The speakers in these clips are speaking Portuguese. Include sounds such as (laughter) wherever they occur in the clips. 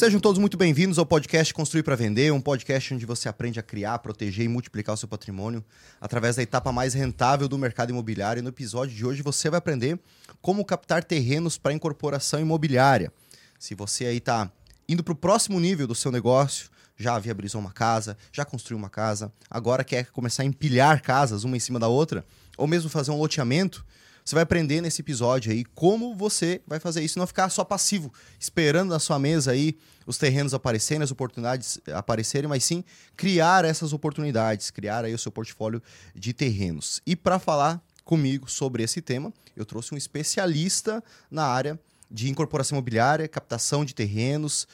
Sejam todos muito bem-vindos ao podcast Construir para Vender, um podcast onde você aprende a criar, proteger e multiplicar o seu patrimônio através da etapa mais rentável do mercado imobiliário. E no episódio de hoje você vai aprender como captar terrenos para incorporação imobiliária. Se você aí está indo para o próximo nível do seu negócio, já viabilizou uma casa, já construiu uma casa, agora quer começar a empilhar casas uma em cima da outra, ou mesmo fazer um loteamento, você vai aprender nesse episódio aí como você vai fazer isso, não ficar só passivo, esperando na sua mesa aí os terrenos aparecerem, as oportunidades aparecerem, mas sim criar essas oportunidades, criar aí o seu portfólio de terrenos. E para falar comigo sobre esse tema, eu trouxe um especialista na área de incorporação imobiliária, captação de terrenos,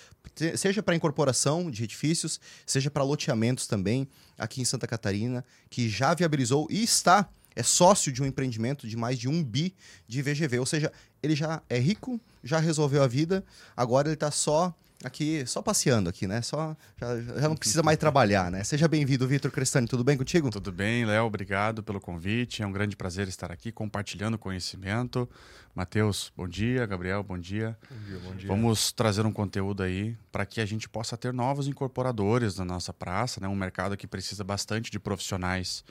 seja para incorporação de edifícios, seja para loteamentos também, aqui em Santa Catarina, que já viabilizou e está é sócio de um empreendimento de mais de um bi de VGV. Ou seja, ele já é rico, já resolveu a vida, agora ele está só aqui, só passeando aqui, né? Só, já, já não precisa mais trabalhar, né? Seja bem-vindo, Vitor Crestani. Tudo bem contigo? Tudo bem, Léo. Obrigado pelo convite. É um grande prazer estar aqui compartilhando conhecimento. Matheus, bom dia. Gabriel, bom dia. Bom dia, bom dia. Vamos trazer um conteúdo aí para que a gente possa ter novos incorporadores na nossa praça, né? Um mercado que precisa bastante de profissionais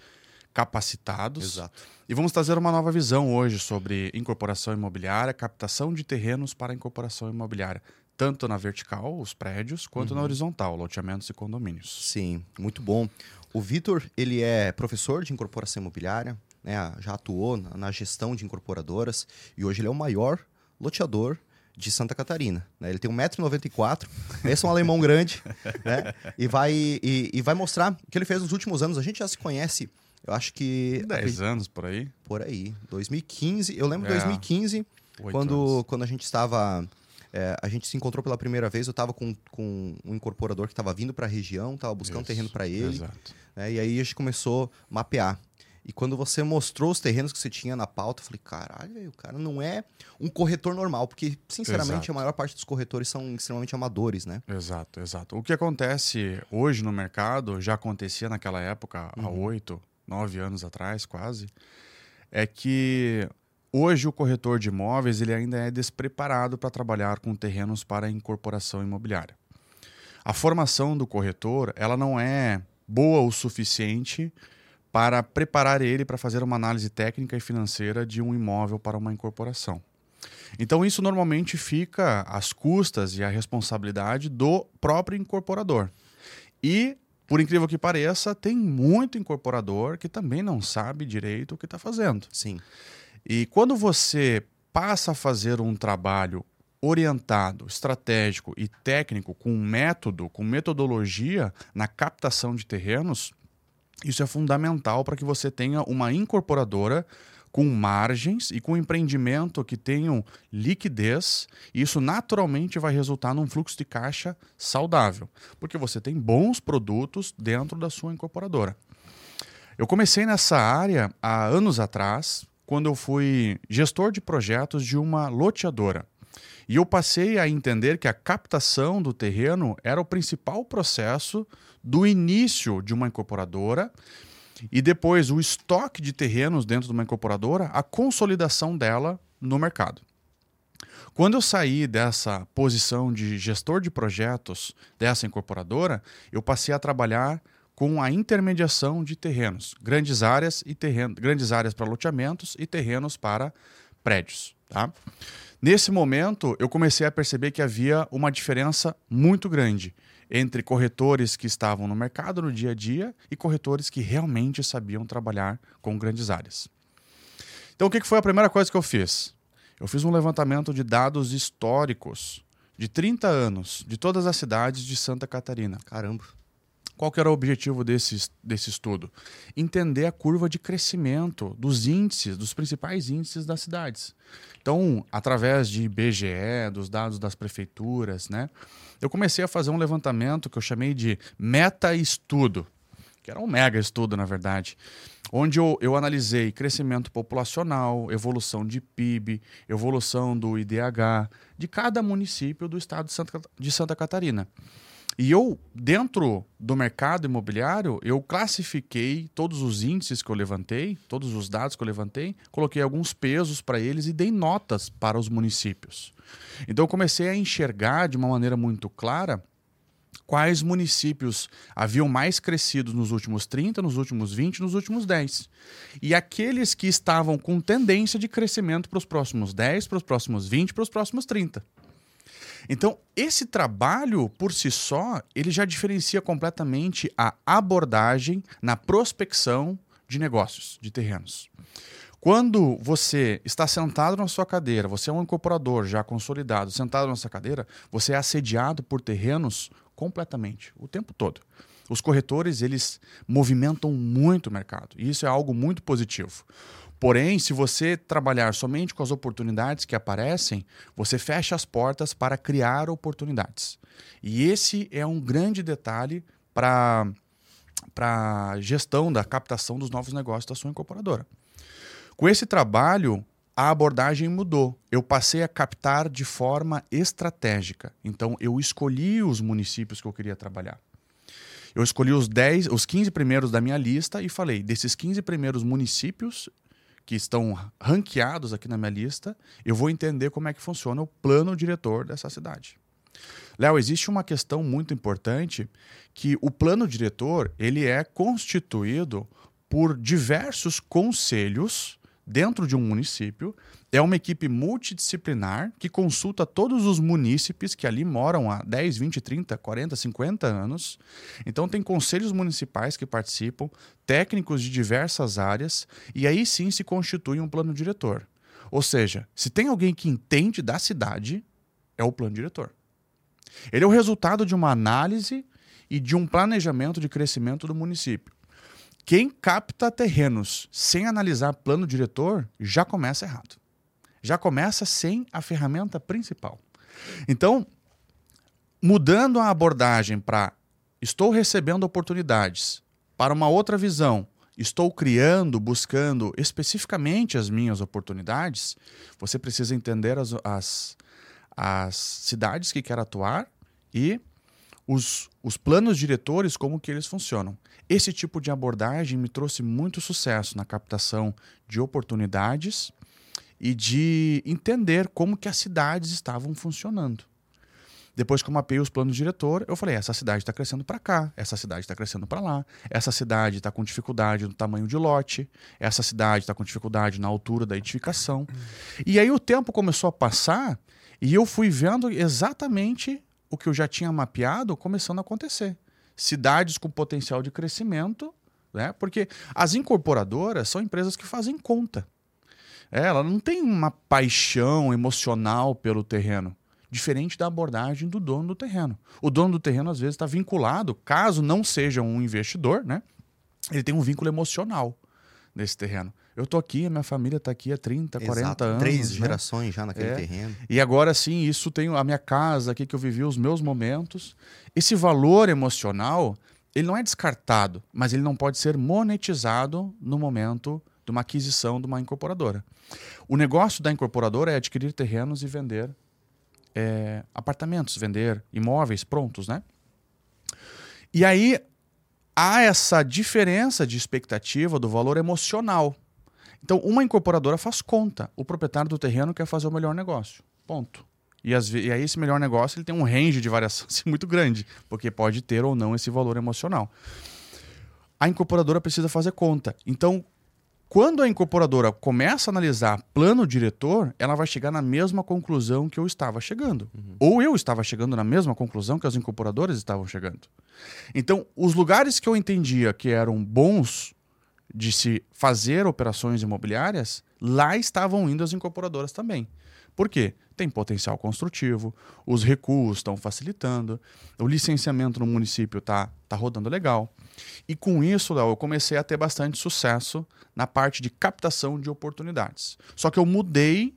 capacitados. Exato. E vamos trazer uma nova visão hoje sobre incorporação imobiliária, captação de terrenos para incorporação imobiliária, tanto na vertical, os prédios, quanto Uhum. na horizontal, loteamentos e condomínios. Sim, muito bom. O Vitor, ele é professor de incorporação imobiliária, né? Já atuou na, gestão de incorporadoras e hoje ele é o maior loteador de Santa Catarina. Né? Ele tem 1,94m, (laughs) esse é um alemão grande, né? E vai, e, e vai mostrar o que ele fez nos últimos anos. A gente já se conhece, eu acho que... 10 anos por aí. Por aí, 2015. Eu lembro de É. 2015, Oito quando, anos. quando a gente estava. é, a gente se encontrou pela primeira vez. Eu estava com, com um incorporador que estava vindo para a região, estava buscando Isso, terreno para ele. Exato. né, e aí a gente começou a mapear. E quando você mostrou os terrenos que você tinha na pauta, eu falei: caralho, o cara não é um corretor normal. Porque, sinceramente, Exato. a maior parte dos corretores são extremamente amadores, né? Exato, exato. O que acontece hoje no mercado, já acontecia naquela época, há Uhum. oito, nove anos atrás, quase, é que hoje o corretor de imóveis ele ainda é despreparado para trabalhar com terrenos para incorporação imobiliária. A formação do corretor ela não é boa o suficiente para preparar ele para fazer uma análise técnica e financeira de um imóvel para uma incorporação. Então, isso normalmente fica às custas e à responsabilidade do próprio incorporador. E, por incrível que pareça, tem muito incorporador que também não sabe direito o que está fazendo. Sim. E quando você passa a fazer um trabalho orientado, estratégico e técnico com método, com metodologia na captação de terrenos, isso é fundamental para que você tenha uma incorporadora com margens e com empreendimento que tenham liquidez, isso naturalmente vai resultar num fluxo de caixa saudável, porque você tem bons produtos dentro da sua incorporadora. Eu comecei nessa área há anos atrás, quando eu fui gestor de projetos de uma loteadora. E eu passei a entender que a captação do terreno era o principal processo do início de uma incorporadora e depois o estoque de terrenos dentro de uma incorporadora, a consolidação dela no mercado. Quando eu saí dessa posição de gestor de projetos dessa incorporadora, eu passei a trabalhar com a intermediação de terrenos, grandes áreas e terreno, grandes áreas para loteamentos e terrenos para prédios, tá? Nesse momento, eu comecei a perceber que havia uma diferença muito grande entre corretores que estavam no mercado no dia a dia e corretores que realmente sabiam trabalhar com grandes áreas. Então, o que foi a primeira coisa que eu fiz? Eu fiz um levantamento de dados históricos de 30 anos de todas as cidades de Santa Catarina. Caramba. Qual que era o objetivo desse, desse estudo? Entender a curva de crescimento dos índices, dos principais índices das cidades. Então, através de IBGE, dos dados das prefeituras, né, eu comecei a fazer um levantamento que eu chamei de meta-estudo, que era um mega estudo, na verdade, onde eu, eu analisei crescimento populacional, evolução de PIB, evolução do IDH de cada município do estado de Santa, de Santa Catarina. E eu, dentro do mercado imobiliário, eu classifiquei todos os índices que eu levantei, todos os dados que eu levantei, coloquei alguns pesos para eles e dei notas para os municípios. Então eu comecei a enxergar de uma maneira muito clara quais municípios haviam mais crescido nos últimos 30, nos últimos 20, nos últimos 10. E aqueles que estavam com tendência de crescimento para os próximos 10, para os próximos 20, para os próximos 30. Então, esse trabalho por si só, ele já diferencia completamente a abordagem na prospecção de negócios, de terrenos. Quando você está sentado na sua cadeira, você é um incorporador já consolidado, sentado na sua cadeira, você é assediado por terrenos completamente, o tempo todo. Os corretores, eles movimentam muito o mercado, e isso é algo muito positivo. Porém, se você trabalhar somente com as oportunidades que aparecem, você fecha as portas para criar oportunidades. E esse é um grande detalhe para a gestão da captação dos novos negócios da sua incorporadora. Com esse trabalho, a abordagem mudou. Eu passei a captar de forma estratégica. Então, eu escolhi os municípios que eu queria trabalhar. Eu escolhi os 10, os 15 primeiros da minha lista e falei: desses 15 primeiros municípios, que estão ranqueados aqui na minha lista, eu vou entender como é que funciona o plano diretor dessa cidade. Léo, existe uma questão muito importante que o plano diretor ele é constituído por diversos conselhos dentro de um município. É uma equipe multidisciplinar que consulta todos os munícipes que ali moram há 10, 20, 30, 40, 50 anos. Então, tem conselhos municipais que participam, técnicos de diversas áreas, e aí sim se constitui um plano diretor. Ou seja, se tem alguém que entende da cidade, é o plano diretor. Ele é o resultado de uma análise e de um planejamento de crescimento do município. Quem capta terrenos sem analisar plano diretor já começa errado. Já começa sem a ferramenta principal. Então, mudando a abordagem para estou recebendo oportunidades, para uma outra visão, estou criando, buscando especificamente as minhas oportunidades, você precisa entender as, as, as cidades que quer atuar e os, os planos diretores, como que eles funcionam. Esse tipo de abordagem me trouxe muito sucesso na captação de oportunidades e de entender como que as cidades estavam funcionando. Depois que eu mapeei os planos diretor, eu falei: essa cidade está crescendo para cá, essa cidade está crescendo para lá, essa cidade está com dificuldade no tamanho de lote, essa cidade está com dificuldade na altura da edificação. E aí o tempo começou a passar e eu fui vendo exatamente o que eu já tinha mapeado começando a acontecer. Cidades com potencial de crescimento, né? porque as incorporadoras são empresas que fazem conta. É, ela não tem uma paixão emocional pelo terreno, diferente da abordagem do dono do terreno. O dono do terreno, às vezes, está vinculado, caso não seja um investidor, né? ele tem um vínculo emocional nesse terreno. Eu estou aqui, a minha família está aqui há 30, Exato. 40 anos. Três né? gerações já naquele é. terreno. E agora sim, isso tem a minha casa aqui que eu vivi os meus momentos. Esse valor emocional, ele não é descartado, mas ele não pode ser monetizado no momento de uma aquisição de uma incorporadora. O negócio da incorporadora é adquirir terrenos e vender é, apartamentos, vender imóveis prontos, né? E aí há essa diferença de expectativa do valor emocional. Então, uma incorporadora faz conta. O proprietário do terreno quer fazer o melhor negócio. Ponto. E, as, e aí, esse melhor negócio ele tem um range de variação assim, (laughs) muito grande, porque pode ter ou não esse valor emocional. A incorporadora precisa fazer conta. Então, quando a incorporadora começa a analisar plano diretor, ela vai chegar na mesma conclusão que eu estava chegando. Uhum. Ou eu estava chegando na mesma conclusão que as incorporadoras estavam chegando. Então, os lugares que eu entendia que eram bons de se fazer operações imobiliárias, lá estavam indo as incorporadoras também. Por quê? Tem potencial construtivo, os recuos estão facilitando, o licenciamento no município está tá rodando legal. E com isso, Léo, eu comecei a ter bastante sucesso na parte de captação de oportunidades. Só que eu mudei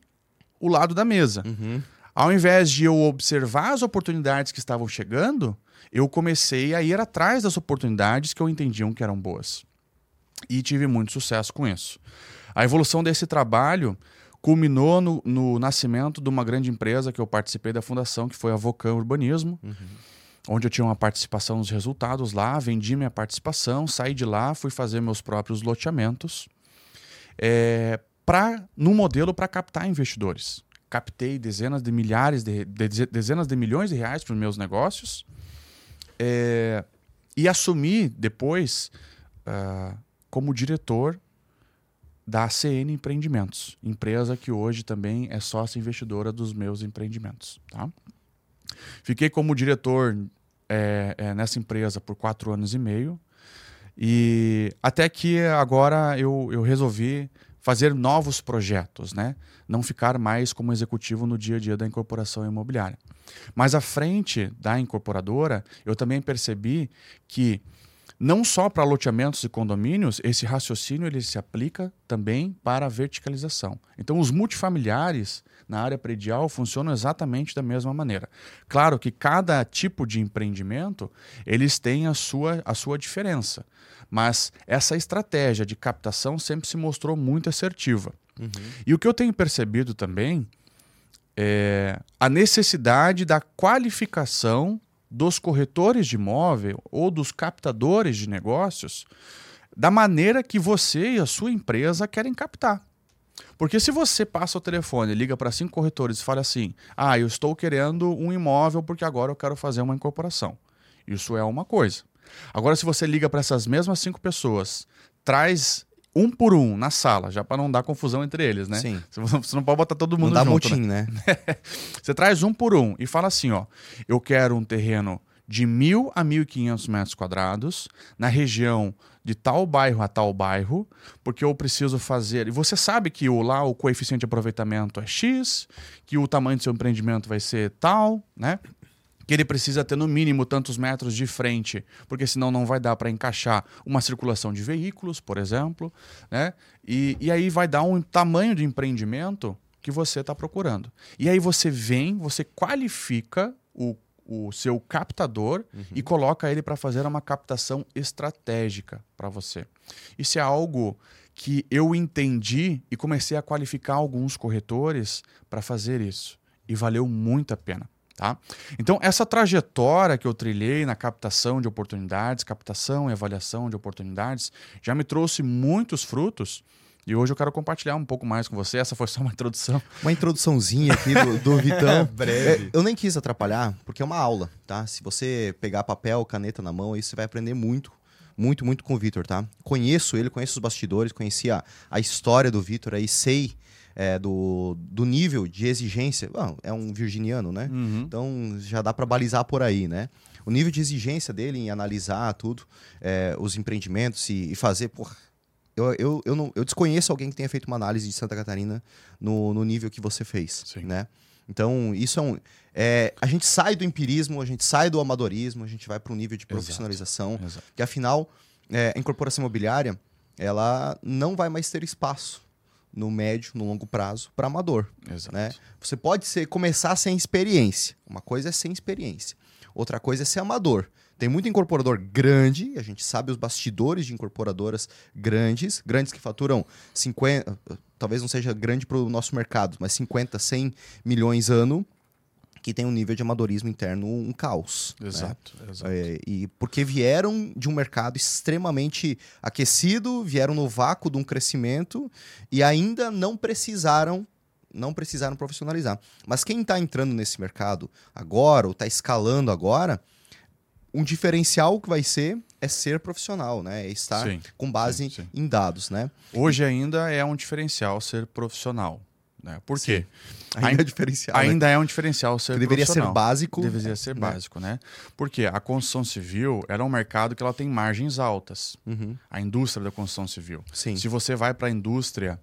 o lado da mesa. Uhum. Ao invés de eu observar as oportunidades que estavam chegando, eu comecei a ir atrás das oportunidades que eu entendiam que eram boas. E tive muito sucesso com isso. A evolução desse trabalho culminou no, no nascimento de uma grande empresa que eu participei da fundação, que foi a Vocan Urbanismo. Uhum onde eu tinha uma participação nos resultados lá, vendi minha participação, saí de lá, fui fazer meus próprios loteamentos, é, pra, no modelo para captar investidores. Captei dezenas de milhares, de, de dezenas de milhões de reais para os meus negócios é, e assumi depois uh, como diretor da ACN Empreendimentos, empresa que hoje também é sócia investidora dos meus empreendimentos. Tá? Fiquei como diretor é, é, nessa empresa por quatro anos e meio. E até que agora eu, eu resolvi fazer novos projetos, né? Não ficar mais como executivo no dia a dia da incorporação imobiliária. Mas à frente da incorporadora, eu também percebi que não só para loteamentos e condomínios, esse raciocínio ele se aplica também para a verticalização. Então, os multifamiliares na área predial funcionam exatamente da mesma maneira. Claro que cada tipo de empreendimento eles têm a sua, a sua diferença, mas essa estratégia de captação sempre se mostrou muito assertiva. Uhum. E o que eu tenho percebido também é a necessidade da qualificação dos corretores de imóvel ou dos captadores de negócios da maneira que você e a sua empresa querem captar. Porque se você passa o telefone, liga para cinco corretores e fala assim: "Ah, eu estou querendo um imóvel porque agora eu quero fazer uma incorporação". Isso é uma coisa. Agora se você liga para essas mesmas cinco pessoas, traz um por um na sala, já para não dar confusão entre eles, né? Sim. (laughs) Você não pode botar todo mundo não dá junto, motim, né? né? (laughs) você traz um por um e fala assim, ó, eu quero um terreno de mil a mil e quinhentos metros quadrados na região de tal bairro a tal bairro, porque eu preciso fazer. E você sabe que o, lá o coeficiente de aproveitamento é X, que o tamanho do seu empreendimento vai ser tal, né? Que ele precisa ter no mínimo tantos metros de frente, porque senão não vai dar para encaixar uma circulação de veículos, por exemplo, né? E, e aí vai dar um tamanho de empreendimento que você está procurando. E aí você vem, você qualifica o o seu captador uhum. e coloca ele para fazer uma captação estratégica para você. Isso é algo que eu entendi e comecei a qualificar alguns corretores para fazer isso. E valeu muito a pena. Tá? Então, essa trajetória que eu trilhei na captação de oportunidades, captação e avaliação de oportunidades, já me trouxe muitos frutos e hoje eu quero compartilhar um pouco mais com você. Essa foi só uma introdução. Uma introduçãozinha aqui do, do Vitão. (laughs) Breve. É, eu nem quis atrapalhar, porque é uma aula, tá? Se você pegar papel, caneta na mão, aí você vai aprender muito muito, muito com o Vitor, tá? Conheço ele, conheço os bastidores, conheci a, a história do Vitor aí, sei é, do, do nível de exigência. Bom, é um virginiano, né? Uhum. Então já dá para balizar por aí, né? O nível de exigência dele em analisar tudo, é, os empreendimentos e, e fazer, porra, eu, eu, eu, não, eu desconheço alguém que tenha feito uma análise de Santa Catarina no, no nível que você fez, Sim. né? Então, isso é um... É, a gente sai do empirismo, a gente sai do amadorismo, a gente vai para um nível de profissionalização, Exato. Exato. que afinal, é, a incorporação imobiliária, ela não vai mais ter espaço no médio, no longo prazo, para amador. Exato. Né? Você pode ser, começar sem experiência. Uma coisa é sem experiência. Outra coisa é ser amador. Tem muito incorporador grande, a gente sabe os bastidores de incorporadoras grandes, grandes que faturam 50, talvez não seja grande para o nosso mercado, mas 50, 100 milhões ano, que tem um nível de amadorismo interno um caos. Exato, né? exato. É, e porque vieram de um mercado extremamente aquecido, vieram no vácuo de um crescimento e ainda não precisaram não precisaram profissionalizar. Mas quem está entrando nesse mercado agora, ou está escalando agora, um diferencial que vai ser é ser profissional, né? É estar sim, com base sim, sim. em dados, né? Hoje ainda é um diferencial ser profissional. Né? Por quê? Ainda, é diferencial. Né? Ainda né? é um diferencial ser que deveria ser básico. Deveria ser né? básico, né? Porque a construção civil era um mercado que ela tem margens altas. Uhum. A indústria da construção civil. Sim. Se você vai para a indústria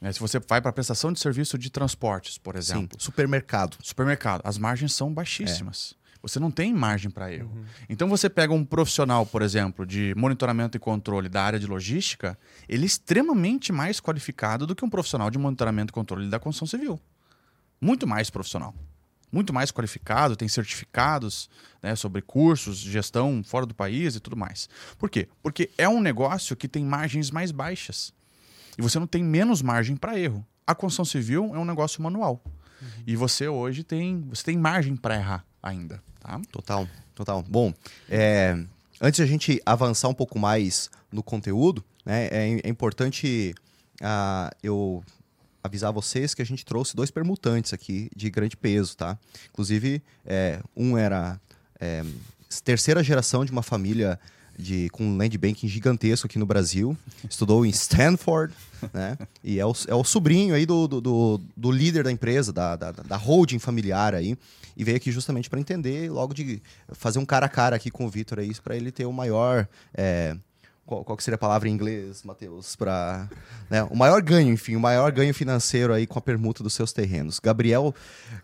né? Se você vai para prestação de serviço de transportes, por exemplo. Sim, supermercado. Supermercado. As margens são baixíssimas. Você não tem margem para erro. Uhum. Então você pega um profissional, por exemplo, de monitoramento e controle da área de logística, ele é extremamente mais qualificado do que um profissional de monitoramento e controle da construção civil. Muito mais profissional. Muito mais qualificado, tem certificados né, sobre cursos, gestão fora do país e tudo mais. Por quê? Porque é um negócio que tem margens mais baixas. E você não tem menos margem para erro. A construção civil é um negócio manual. Uhum. E você hoje tem, você tem margem para errar ainda. Tá? Total, total. Bom, é, antes de a gente avançar um pouco mais no conteúdo, né, é, é importante uh, eu avisar vocês que a gente trouxe dois permutantes aqui de grande peso, tá? Inclusive, é, um era é, terceira geração de uma família de, com um land banking gigantesco aqui no Brasil. Estudou em Stanford, (laughs) né? E é o, é o sobrinho aí do, do, do líder da empresa, da, da, da, holding familiar aí. E veio aqui justamente para entender, logo de fazer um cara a cara aqui com o Vitor aí, para ele ter o maior é, qual, qual seria a palavra em inglês, Matheus, para né, o maior ganho, enfim, o maior ganho financeiro aí com a permuta dos seus terrenos. Gabriel,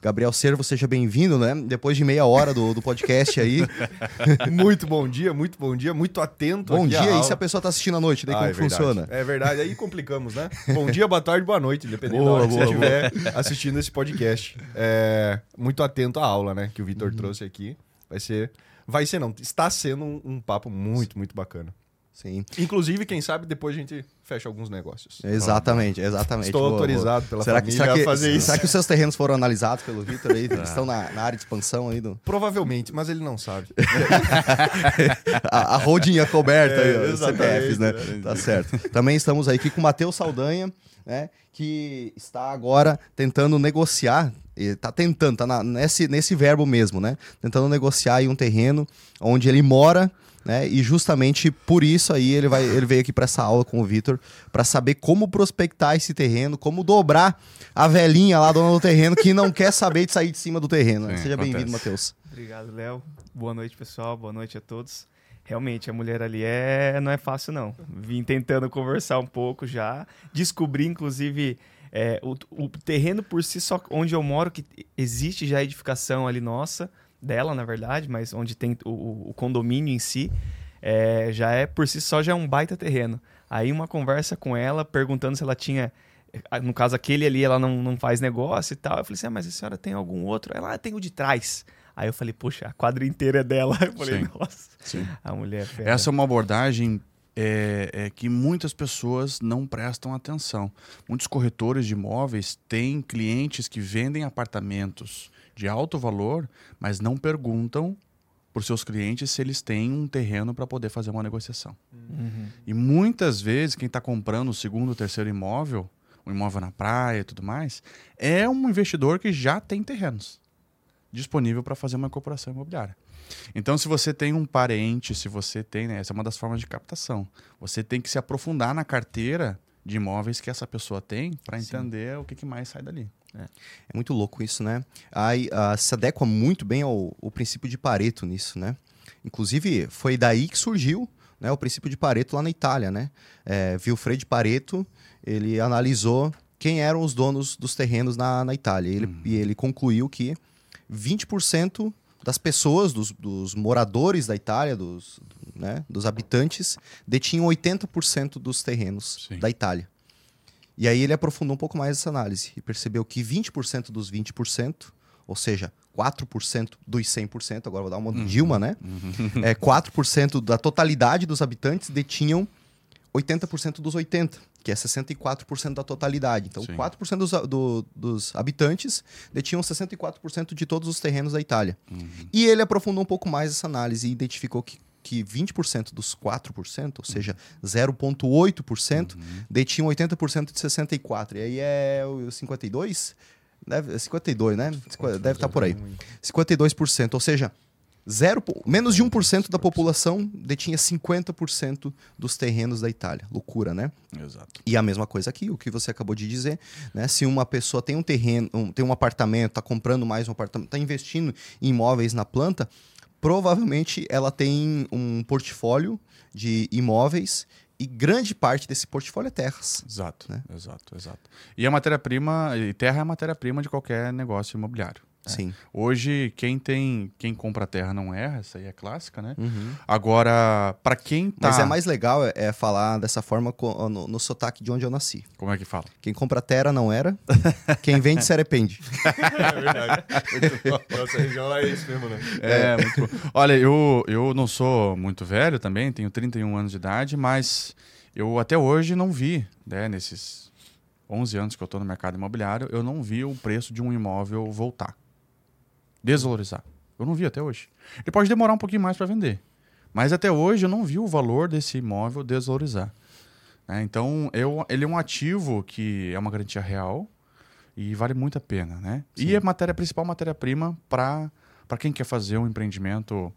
Gabriel Servo, seja bem-vindo, né? Depois de meia hora do, do podcast aí. (laughs) muito bom dia, muito bom dia, muito atento. Bom dia, e se a pessoa está assistindo à noite, daí ah, como é funciona? É verdade, aí complicamos, né? bom dia, boa tarde, boa noite, dependendo boa, da hora boa, que você estiver assistindo esse podcast. É, muito atento à aula, né, que o Vitor uhum. trouxe aqui. Vai ser, vai ser não, está sendo um, um papo muito, muito bacana. Sim. Inclusive, quem sabe depois a gente fecha alguns negócios. Exatamente, exatamente. Estou boa, autorizado boa. pela será família que, será que, a fazer isso. Será que os seus terrenos foram analisados pelo Vitor aí? (laughs) Eles estão na, na, área de expansão aí? Do... Provavelmente, mas ele não sabe. (laughs) a, a holding é coberta é, aí, os CPFs, né? Tá certo. Também estamos aí aqui com o Matheus Saldanha, né? Que está agora tentando negociar está tentando, tá na, nesse, nesse verbo mesmo, né? Tentando negociar aí um terreno onde ele mora né? E justamente por isso aí ele, vai, ele veio aqui para essa aula com o Vitor para saber como prospectar esse terreno, como dobrar a velhinha lá dona do terreno que não quer saber de sair de cima do terreno. Sim, Seja bem-vindo, Matheus. Obrigado, Léo. Boa noite, pessoal. Boa noite a todos. Realmente, a mulher ali é não é fácil, não. Vim tentando conversar um pouco já. Descobri, inclusive, é, o, o terreno por si só, onde eu moro, que existe já edificação ali nossa dela, na verdade, mas onde tem o, o condomínio em si, é, já é por si só já é um baita terreno. Aí uma conversa com ela, perguntando se ela tinha. No caso, aquele ali ela não, não faz negócio e tal. Eu falei assim: ah, mas a senhora tem algum outro? Ela ah, tem o de trás. Aí eu falei, puxa, a quadra inteira é dela. (laughs) Eu falei, sim, nossa, sim. a mulher é. Essa é uma abordagem é, é, que muitas pessoas não prestam atenção. Muitos corretores de imóveis têm clientes que vendem apartamentos de alto valor, mas não perguntam para os seus clientes se eles têm um terreno para poder fazer uma negociação. Uhum. E muitas vezes quem está comprando o segundo ou terceiro imóvel, um imóvel na praia e tudo mais, é um investidor que já tem terrenos disponível para fazer uma incorporação imobiliária. Então, se você tem um parente, se você tem, né, essa é uma das formas de captação. Você tem que se aprofundar na carteira de imóveis que essa pessoa tem para entender o que, que mais sai dali. É. é muito louco isso, né? Aí uh, se adequa muito bem ao, ao, princípio de Pareto nisso, né? Inclusive, foi daí que surgiu né, o princípio de Pareto lá na Itália, né? É, Wilfred Pareto, ele analisou quem eram os donos dos terrenos na, na Itália. Ele, uhum. E ele concluiu que 20% das pessoas, dos, dos, moradores da Itália, dos, né, dos habitantes, detinham 80% dos terrenos Sim. da Itália. E aí ele aprofundou um pouco mais essa análise e percebeu que 20% dos 20%, ou seja, 4% dos 100%, agora vou dar uma uhum. Dilma, né? Uhum. É, 4% da totalidade dos habitantes detinham 80% dos 80%, que é 64% da totalidade. Então, Sim. 4% dos, do, dos habitantes detinham 64% de todos os terrenos da Itália. Uhum. E ele aprofundou um pouco mais essa análise e identificou que que 20% dos 4%, ou seja, 0,8%, uhum. detinham 80% de 64%. E aí é o 52%? Deve, 52, né? Deve estar tá por aí. 52%, ou seja, zero, menos de 1% da população detinha 50% dos terrenos da Itália. Loucura, né? Exato. E a mesma coisa aqui, o que você acabou de dizer, né? Se uma pessoa tem um terreno, um, tem um apartamento, está comprando mais um apartamento, está investindo em imóveis na planta, provavelmente ela tem um portfólio de imóveis e grande parte desse portfólio é terras. Exato, né? exato, exato. E a matéria-prima, e terra é a matéria-prima de qualquer negócio imobiliário. É. Sim. Hoje, quem tem, quem compra terra não erra, essa aí é clássica, né? Uhum. Agora, para quem tá... Mas é mais legal é, é falar dessa forma no, no, sotaque de onde eu nasci. Como é que fala? Quem compra terra não era, quem vende se arrepende. (laughs) é verdade. Nossa região lá é isso mesmo, né? É, é, muito bom. Olha, eu, eu não sou muito velho também, tenho 31 anos de idade, mas eu até hoje não vi, né, nesses 11 anos que eu estou no mercado imobiliário, eu não vi o preço de um imóvel voltar desvalorizar. Eu não vi até hoje. Ele pode demorar um pouquinho mais para vender. Mas até hoje eu não vi o valor desse imóvel desvalorizar. É, então, eu, ele é um ativo que é uma garantia real e vale muito a pena. Né? E é matéria principal matéria-prima para quem quer fazer um empreendimento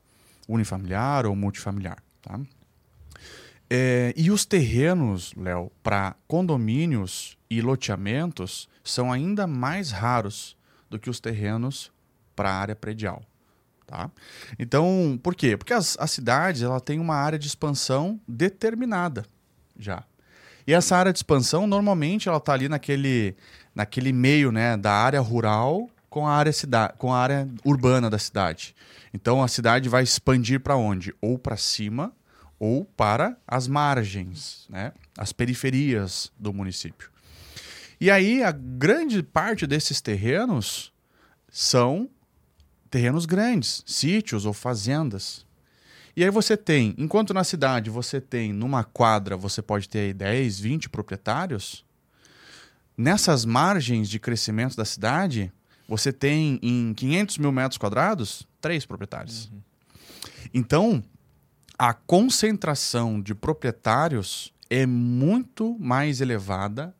unifamiliar ou multifamiliar. Tá? É, e os terrenos, Léo, para condomínios e loteamentos são ainda mais raros do que os terrenos para área predial. Tá? Então, por quê? Porque as, as cidades ela tem uma área de expansão determinada já. E essa área de expansão, normalmente, ela está ali naquele, naquele meio né, da área rural com a área, cidade, com a área urbana da cidade. Então, a cidade vai expandir para onde? Ou para cima ou para as margens, né? as periferias do município. E aí, a grande parte desses terrenos são terrenos grandes, sítios ou fazendas. E aí você tem, enquanto na cidade você tem, numa quadra, você pode ter 10, 20 proprietários, nessas margens de crescimento da cidade, você tem em 500 mil metros quadrados, três proprietários. Uhum. Então, a concentração de proprietários é muito mais elevada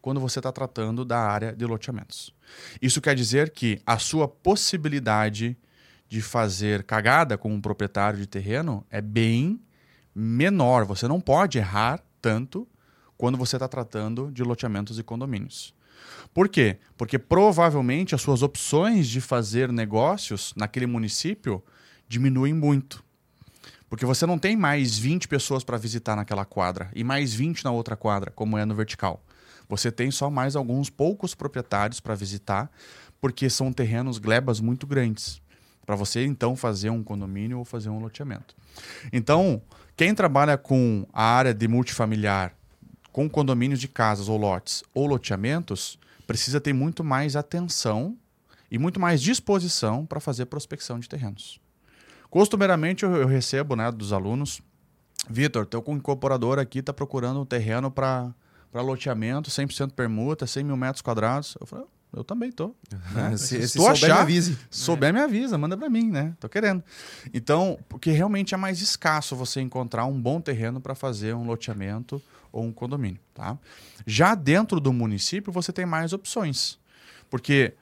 quando você está tratando da área de loteamentos. Isso quer dizer que a sua possibilidade de fazer cagada com um proprietário de terreno é bem menor. Você não pode errar tanto quando você está tratando de loteamentos e condomínios. Por quê? Porque provavelmente as suas opções de fazer negócios naquele município diminuem muito. Porque você não tem mais 20 pessoas para visitar naquela quadra e mais 20 na outra quadra, como é no vertical. Você tem só mais alguns poucos proprietários para visitar, porque são terrenos glebas muito grandes para você então fazer um condomínio ou fazer um loteamento. Então, quem trabalha com a área de multifamiliar, com condomínios de casas ou lotes ou loteamentos, precisa ter muito mais atenção e muito mais disposição para fazer prospecção de terrenos. Costumeiramente eu, recebo né, dos alunos, Vitor, teu incorporador aqui está procurando um terreno para loteamento, 100% permuta, 100 mil metros quadrados. Eu falo, eu também tô. (laughs) Né? se, se souber, achar, me avise. Souber, me avisa, manda para mim, né? Tô querendo. Então, porque realmente é mais escasso você encontrar um bom terreno para fazer um loteamento ou um condomínio, tá? Já dentro do município, você tem mais opções. Porque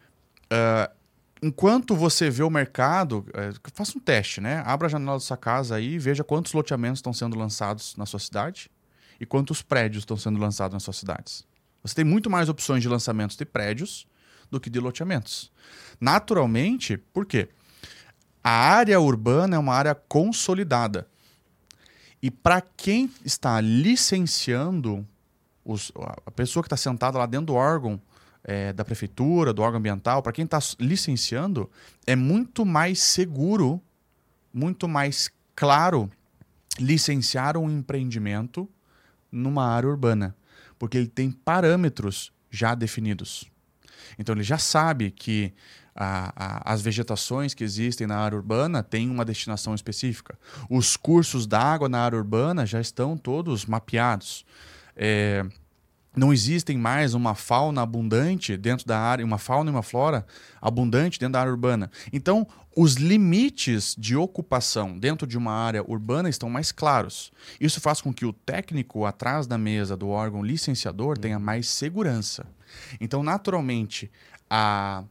uh, enquanto você vê o mercado, uh, faça um teste, né? Abra a janela da sua casa aí e veja quantos loteamentos estão sendo lançados na sua cidade e quantos prédios estão sendo lançados nas suas cidades. Você tem muito mais opções de lançamentos de prédios do que de loteamentos. Naturalmente, por quê? A área urbana é uma área consolidada. E para quem está licenciando, os, a pessoa que está sentada lá dentro do órgão é, da prefeitura, do órgão ambiental, para quem está licenciando, é muito mais seguro, muito mais claro licenciar um empreendimento numa área urbana, porque ele tem parâmetros já definidos. Então ele já sabe que a, a, as vegetações que existem na área urbana têm uma destinação específica. Os cursos d'água na área urbana já estão todos mapeados. É, não existem mais uma fauna abundante dentro da área, uma fauna e uma flora abundante dentro da área urbana. Então, os limites de ocupação dentro de uma área urbana estão mais claros. Isso faz com que o técnico atrás da mesa do órgão licenciador tenha mais segurança. Então, naturalmente, a,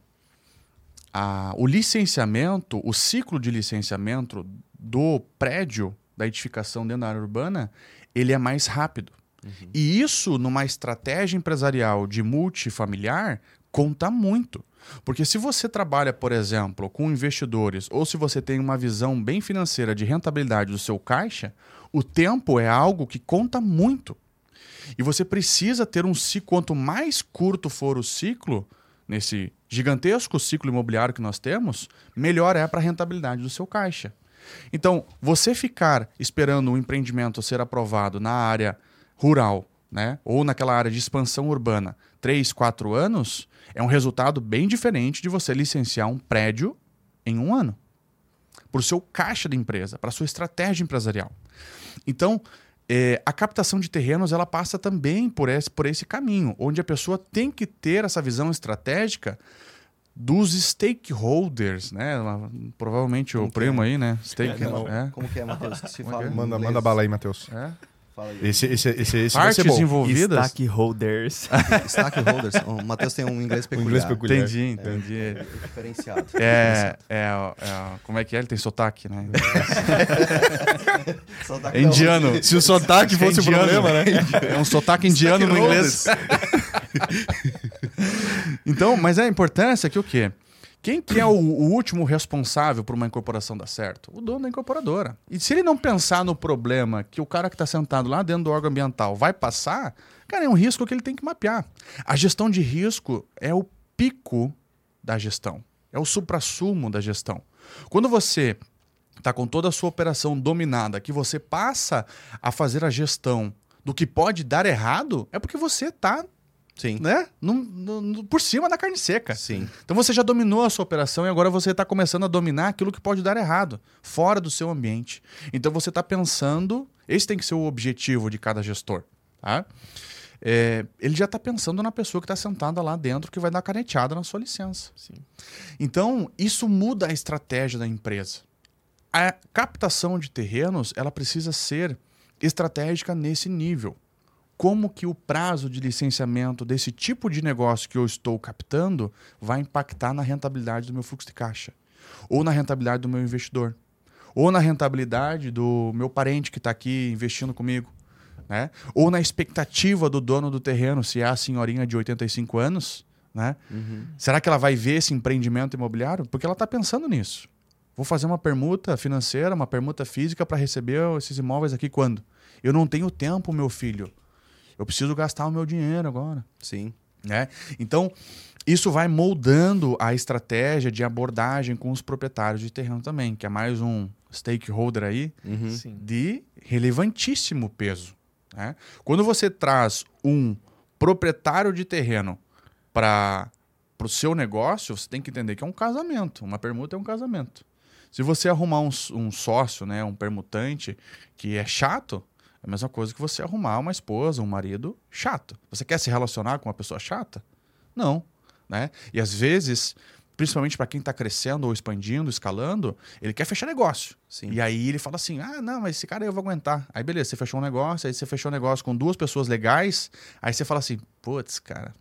a, o licenciamento, o ciclo de licenciamento do prédio da edificação dentro da área urbana, ele é mais rápido. Uhum. E isso, numa estratégia empresarial de multifamiliar, conta muito. Porque se você trabalha, por exemplo, com investidores, ou se você tem uma visão bem financeira de rentabilidade do seu caixa, o tempo é algo que conta muito. E você precisa ter um ciclo, quanto mais curto for o ciclo, nesse gigantesco ciclo imobiliário que nós temos, melhor é para a rentabilidade do seu caixa. Então, você ficar esperando um empreendimento ser aprovado na área rural, né, ou naquela área de expansão urbana, três, quatro anos, é um resultado bem diferente de você licenciar um prédio em um ano. Para o seu caixa da empresa, para a sua estratégia empresarial. Então, é, a captação de terrenos ela passa também por esse, por esse caminho, onde a pessoa tem que ter essa visão estratégica dos stakeholders, né? Provavelmente Como o primo é? aí, né? Stake, Não, é. Como que é, Matheus? Que se fala é? Manda, manda bala aí, Matheus. é. Fala aí. Esse, esse, esse, esse vai Partes ser bom. envolvidas. Stakeholders. (laughs) Stakeholders. O Matheus tem um inglês peculiar. inglês peculiar. Entendi, entendi. É diferenciado. É, é, é, como é que é? Ele tem sotaque, né? (laughs) Dá É indiano. Se o sotaque que é fosse o problema, né? É um sotaque indiano no inglês. (laughs) então, mas a importância é que o quê? Quem que é o, o último responsável por uma incorporação dar certo? O dono da incorporadora. E se ele não pensar no problema que o cara que está sentado lá dentro do órgão ambiental vai passar, cara, é um risco que ele tem que mapear. A gestão de risco é o pico da gestão. É o suprassumo da gestão. Quando você está com toda a sua operação dominada, que você passa a fazer a gestão do que pode dar errado, é porque você está Sim. né, num- num- num- por cima da carne seca. Sim. Então você já dominou a sua operação e agora você está começando a dominar aquilo que pode dar errado, fora do seu ambiente. Então você está pensando, esse tem que ser o objetivo de cada gestor. Tá? É, ele já está pensando na pessoa que está sentada lá dentro que vai dar caneteada na sua licença. Sim. Então, isso muda a estratégia da empresa. A captação de terrenos, ela precisa ser estratégica nesse nível. Como que o prazo de licenciamento desse tipo de negócio que eu estou captando vai impactar na rentabilidade do meu fluxo de caixa? Ou na rentabilidade do meu investidor? Ou na rentabilidade do meu parente que está aqui investindo comigo? Né? Ou na expectativa do dono do terreno, se é a senhorinha de 85 anos, né? Será que ela vai ver esse empreendimento imobiliário? Porque ela está pensando nisso. Vou fazer uma permuta financeira, uma permuta física para receber esses imóveis aqui quando? Eu não tenho tempo, meu filho. Eu preciso gastar o meu dinheiro agora. Sim. Né? Então, isso vai moldando a estratégia de abordagem com os proprietários de terreno também, que é mais um stakeholder aí Uhum. De relevantíssimo peso. né? Quando você traz um proprietário de terreno para o seu negócio, você tem que entender que é um casamento. Uma permuta é um casamento. Se você arrumar um, um sócio, né, um permutante, que é chato, é a mesma coisa que você arrumar uma esposa, um marido chato. Você quer se relacionar com uma pessoa chata? Não. Né? E às vezes, principalmente para quem está crescendo ou expandindo, escalando, ele quer fechar negócio. Sim. E aí ele fala assim: ah, não, mas esse cara aí eu vou aguentar. Aí beleza, você fechou um negócio, aí você fechou um negócio com duas pessoas legais, aí você fala assim: putz, cara,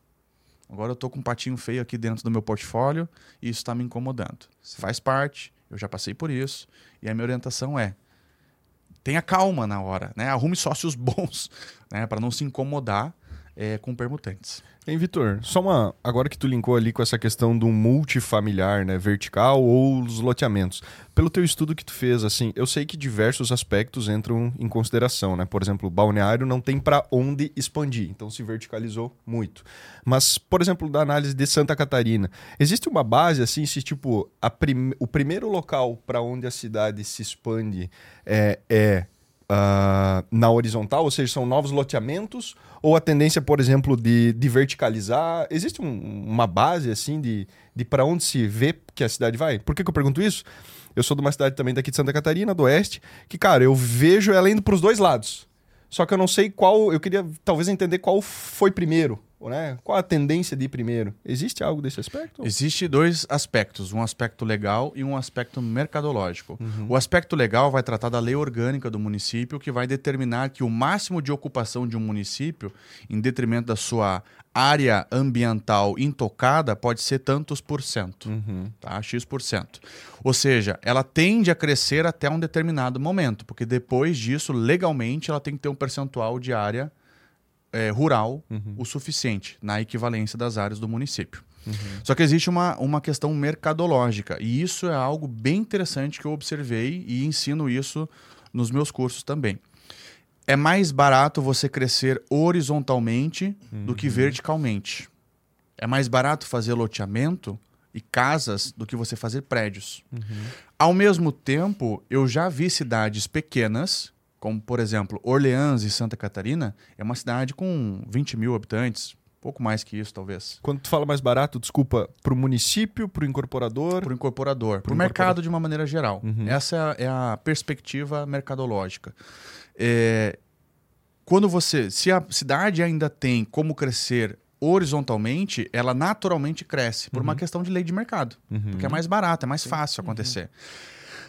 agora eu tô com um patinho feio aqui dentro do meu portfólio e isso está me incomodando. Faz parte, eu já passei por isso, e a minha orientação é: tenha calma na hora, né? Arrume sócios (laughs) bons, né? Para não se incomodar é, com permutantes. Hein, Vitor, só uma. Agora que tu linkou ali com essa questão do multifamiliar, né? Vertical ou os loteamentos. Pelo teu estudo que tu fez, assim, eu sei que diversos aspectos entram em consideração, né? Por exemplo, o balneário não tem para onde expandir, então se verticalizou muito. Mas, por exemplo, da análise de Santa Catarina, existe uma base, assim, se tipo, prim- o primeiro local para onde a cidade se expande é. é ah, na horizontal, ou seja, são novos loteamentos, ou a tendência, por exemplo, de, de verticalizar? Existe um- uma base assim de, de para onde se vê que a cidade vai? Por que, que eu pergunto isso? Eu sou de uma cidade também daqui de Santa Catarina, do Oeste, que, cara, eu vejo ela indo para os dois lados. Só que eu não sei qual. Eu queria talvez entender qual foi primeiro, né? Qual a tendência de ir primeiro. Existe algo desse aspecto? Existe dois aspectos, um aspecto legal e um aspecto mercadológico. O aspecto legal vai tratar da lei orgânica do município, que vai determinar que o máximo de ocupação de um município, em detrimento da sua área ambiental intocada, pode ser tantos por cento, Uhum. tá? X por cento. Ou seja, ela tende a crescer até um determinado momento, porque depois disso, legalmente, ela tem que ter um percentual de área eh, rural o suficiente, na equivalência das áreas do município. Só que existe uma, uma questão mercadológica, e isso é algo bem interessante que eu observei e ensino isso nos meus cursos também. É mais barato você crescer horizontalmente do que verticalmente. É mais barato fazer loteamento e casas do que você fazer prédios. Ao mesmo tempo, eu já vi cidades pequenas, como por exemplo Orleans e Santa Catarina, é uma cidade com 20 mil habitantes, pouco mais que isso talvez. Quando tu fala mais barato, desculpa, para o município, para o incorporador. Para o incorporador, para o mercado de uma maneira geral. Uhum. Essa é a perspectiva mercadológica. É, quando você, se a cidade ainda tem como crescer horizontalmente, ela naturalmente cresce por uma questão de lei de mercado. Porque é mais barato, é mais fácil acontecer.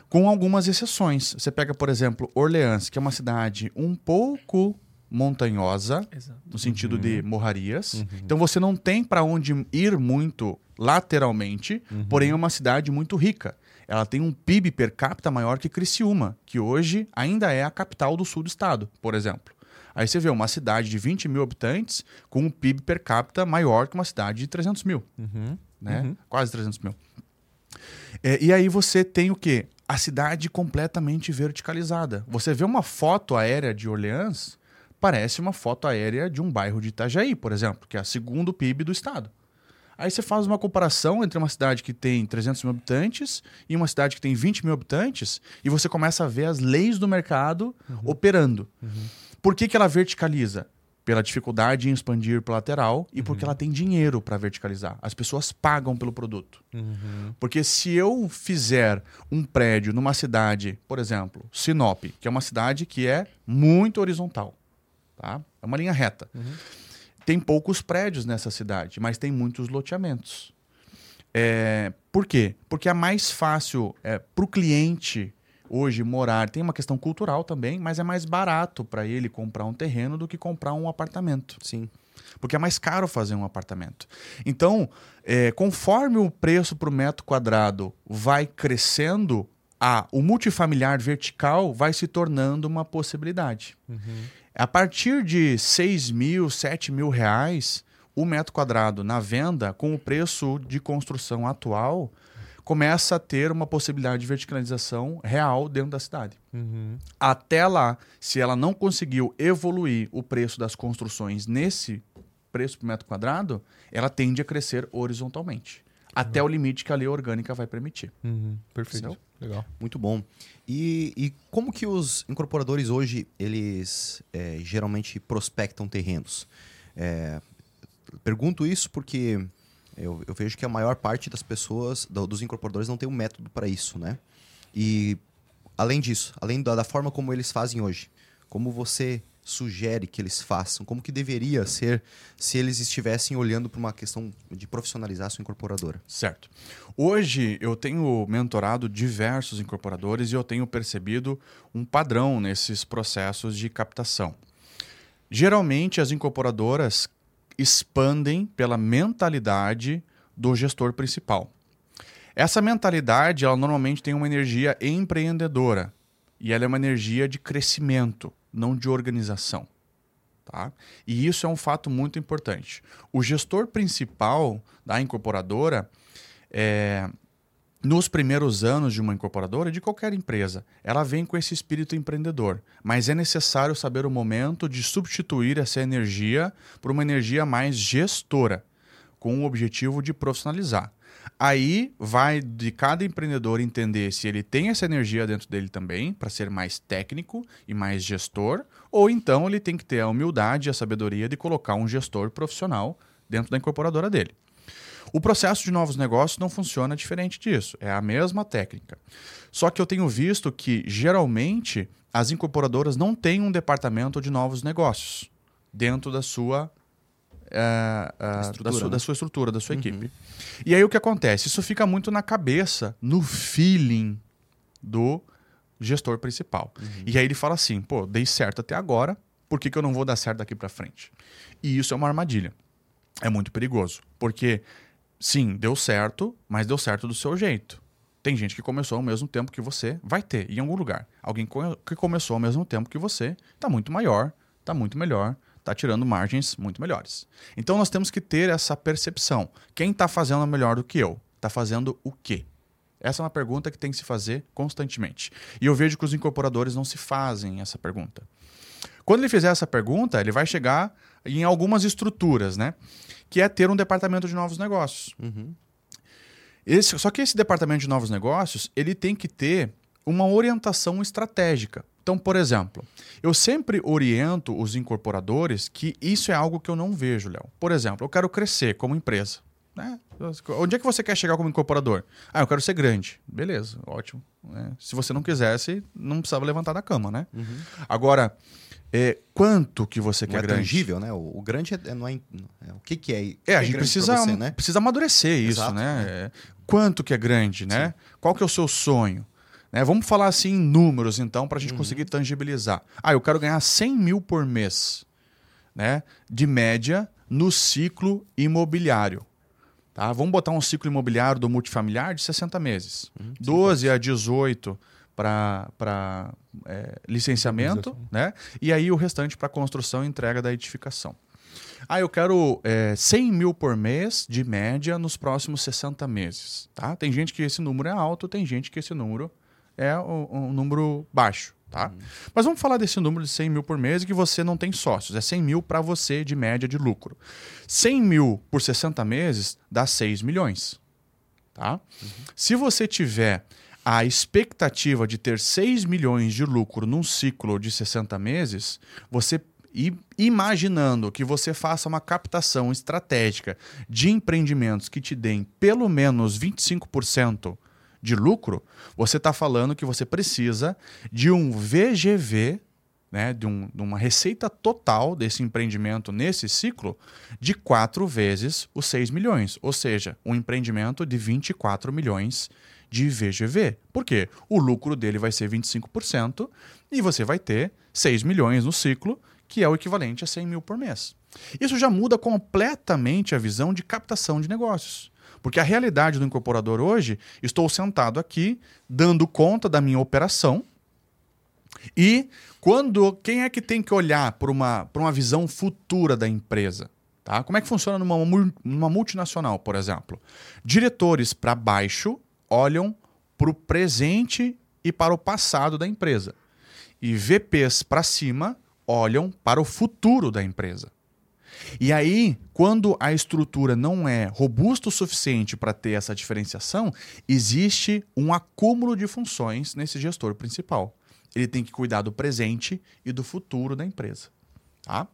Com algumas exceções. Você pega, por exemplo, Orleans, que é uma cidade um pouco montanhosa, Exato. no sentido de morrarias. Então você não tem para onde ir muito lateralmente, porém é uma cidade muito rica. Ela tem um PIB per capita maior que Criciúma, que hoje ainda é a capital do sul do estado, por exemplo. Aí você vê uma cidade de 20 mil habitantes com um PIB per capita maior que uma cidade de 300 mil, né? Quase 300 mil. É, e aí você tem o quê? A cidade completamente verticalizada. Você vê uma foto aérea de Orleans, parece uma foto aérea de um bairro de Itajaí, por exemplo, que é a segundo PIB do estado. Aí você faz uma comparação entre uma cidade que tem 300 mil habitantes e uma cidade que tem 20 mil habitantes e você começa a ver as leis do mercado operando. Por que, que ela verticaliza? Pela dificuldade em expandir para lateral e porque ela tem dinheiro para verticalizar. As pessoas pagam pelo produto. Porque se eu fizer um prédio numa cidade, por exemplo, Sinop, que é uma cidade que é muito horizontal, tá? É uma linha reta. Tem poucos prédios nessa cidade, mas tem muitos loteamentos. É, por quê? Porque é mais fácil é, para o cliente hoje morar. Tem uma questão cultural também, mas é mais barato para ele comprar um terreno do que comprar um apartamento. Sim. Porque é mais caro fazer um apartamento. Então, é, conforme o preço por metro quadrado vai crescendo, a, o multifamiliar vertical vai se tornando uma possibilidade. A partir de 6 mil, 7 mil reais, o metro quadrado na venda, com o preço de construção atual, começa a ter uma possibilidade de verticalização real dentro da cidade. Até lá, se ela não conseguiu evoluir o preço das construções nesse preço por metro quadrado, ela tende a crescer horizontalmente. Até o limite que a lei orgânica vai permitir. Perfeito. Entendeu? Legal. Muito bom. E, e como que os incorporadores hoje, eles é, geralmente prospectam terrenos? É, pergunto isso porque eu, eu vejo que a maior parte das pessoas, do- dos incorporadores, não tem um método para isso, né? E além disso, além da, da forma como eles fazem hoje, como você sugere que eles façam? Como que deveria ser se eles estivessem olhando para uma questão de profissionalizar a sua incorporadora? Certo. Hoje eu tenho mentorado diversos incorporadores e eu tenho percebido um padrão nesses processos de captação. Geralmente as incorporadoras expandem pela mentalidade do gestor principal. Essa mentalidade, ela normalmente tem uma energia empreendedora e ela é uma energia de crescimento, não de organização. Tá? E isso é um fato muito importante. O gestor principal da incorporadora, é, nos primeiros anos de uma incorporadora, de qualquer empresa, ela vem com esse espírito empreendedor. Mas é necessário saber o momento de substituir essa energia por uma energia mais gestora, com o objetivo de profissionalizar. Aí vai de cada empreendedor entender se ele tem essa energia dentro dele também, para ser mais técnico e mais gestor, ou então ele tem que ter a humildade e a sabedoria de colocar um gestor profissional dentro da incorporadora dele. O processo de novos negócios não funciona diferente disso, é a mesma técnica. Só que eu tenho visto que, geralmente, as incorporadoras não têm um departamento de novos negócios dentro da sua é, é, da, Estrutura, sua, né? da sua estrutura, da sua equipe. E aí o que acontece? Isso fica muito na cabeça, no feeling do gestor principal. E aí ele fala assim: pô, dei certo até agora, por que, que eu não vou dar certo daqui para frente? E isso é uma armadilha. É muito perigoso. Porque, sim, deu certo, mas deu certo do seu jeito. Tem gente que começou ao mesmo tempo que você, vai ter em algum lugar. Alguém que começou ao mesmo tempo que você, está muito maior, está muito melhor, está tirando margens muito melhores. Então nós temos que ter essa percepção. Quem está fazendo melhor do que eu? Está fazendo o quê? Essa é uma pergunta que tem que se fazer constantemente. E eu vejo que os incorporadores não se fazem essa pergunta. Quando ele fizer essa pergunta, ele vai chegar em algumas estruturas, né? Que é ter um departamento de novos negócios. Esse- só que esse departamento de novos negócios, ele tem que ter uma orientação estratégica. Então, por exemplo, eu sempre oriento os incorporadores que isso é algo que eu não vejo, Léo. Por exemplo, eu quero crescer como empresa. Né? Onde é que você quer chegar como incorporador? Ah, eu quero ser grande. Beleza, ótimo. né? Se você não quisesse, não precisava levantar da cama, né? Agora, é, quanto que você Não quer é grande. tangível, né? O, o grande é, não é, é- O que, que é? É, a é gente precisa, você, né? precisa amadurecer isso, Exato, né? É, Quanto que é grande, né? Qual que é o seu sonho? Né? Vamos falar assim em números, então, para a Uhum. gente conseguir tangibilizar. Ah, eu quero ganhar 100 mil por mês, né? De média, no ciclo imobiliário. Tá? Vamos botar um ciclo imobiliário do multifamiliar de 60 meses. Uhum. 12 a 18 para licenciamento, né? E aí o restante para construção e entrega da edificação. Ah, eu quero é, 100 mil por mês, de média, nos próximos 60 meses. Tá? Tem gente que esse número é alto, tem gente que esse número é um, um número baixo. Tá? Mas vamos falar desse número de 100 mil por mês que você não tem sócios. É 100 mil para você de média de lucro. 100 mil por 60 meses dá 6 milhões. Tá? Se você tiver a expectativa de ter 6 milhões de lucro num ciclo de 60 meses, você i- imaginando que você faça uma captação estratégica de empreendimentos que te deem pelo menos 25% de lucro, você está falando que você precisa de um VGV, né, de, um- de uma receita total desse empreendimento nesse ciclo de quatro vezes os 6 milhões, ou seja, um empreendimento de 24 milhões de VGV. Por quê? O lucro dele vai ser 25% e você vai ter 6 milhões no ciclo, que é o equivalente a 100 mil por mês. Isso já muda completamente a visão de captação de negócios. Porque a realidade do incorporador hoje, estou sentado aqui, dando conta da minha operação, e quando quem é que tem que olhar para uma, uma visão futura da empresa? Tá? Como é que funciona numa, numa multinacional, por exemplo? Diretores para baixo olham para o presente e para o passado da empresa. E VPs para cima olham para o futuro da empresa. E aí, quando a estrutura não é robusta o suficiente para ter essa diferenciação, existe um acúmulo de funções nesse gestor principal. Ele tem que cuidar do presente e do futuro da empresa. Tá?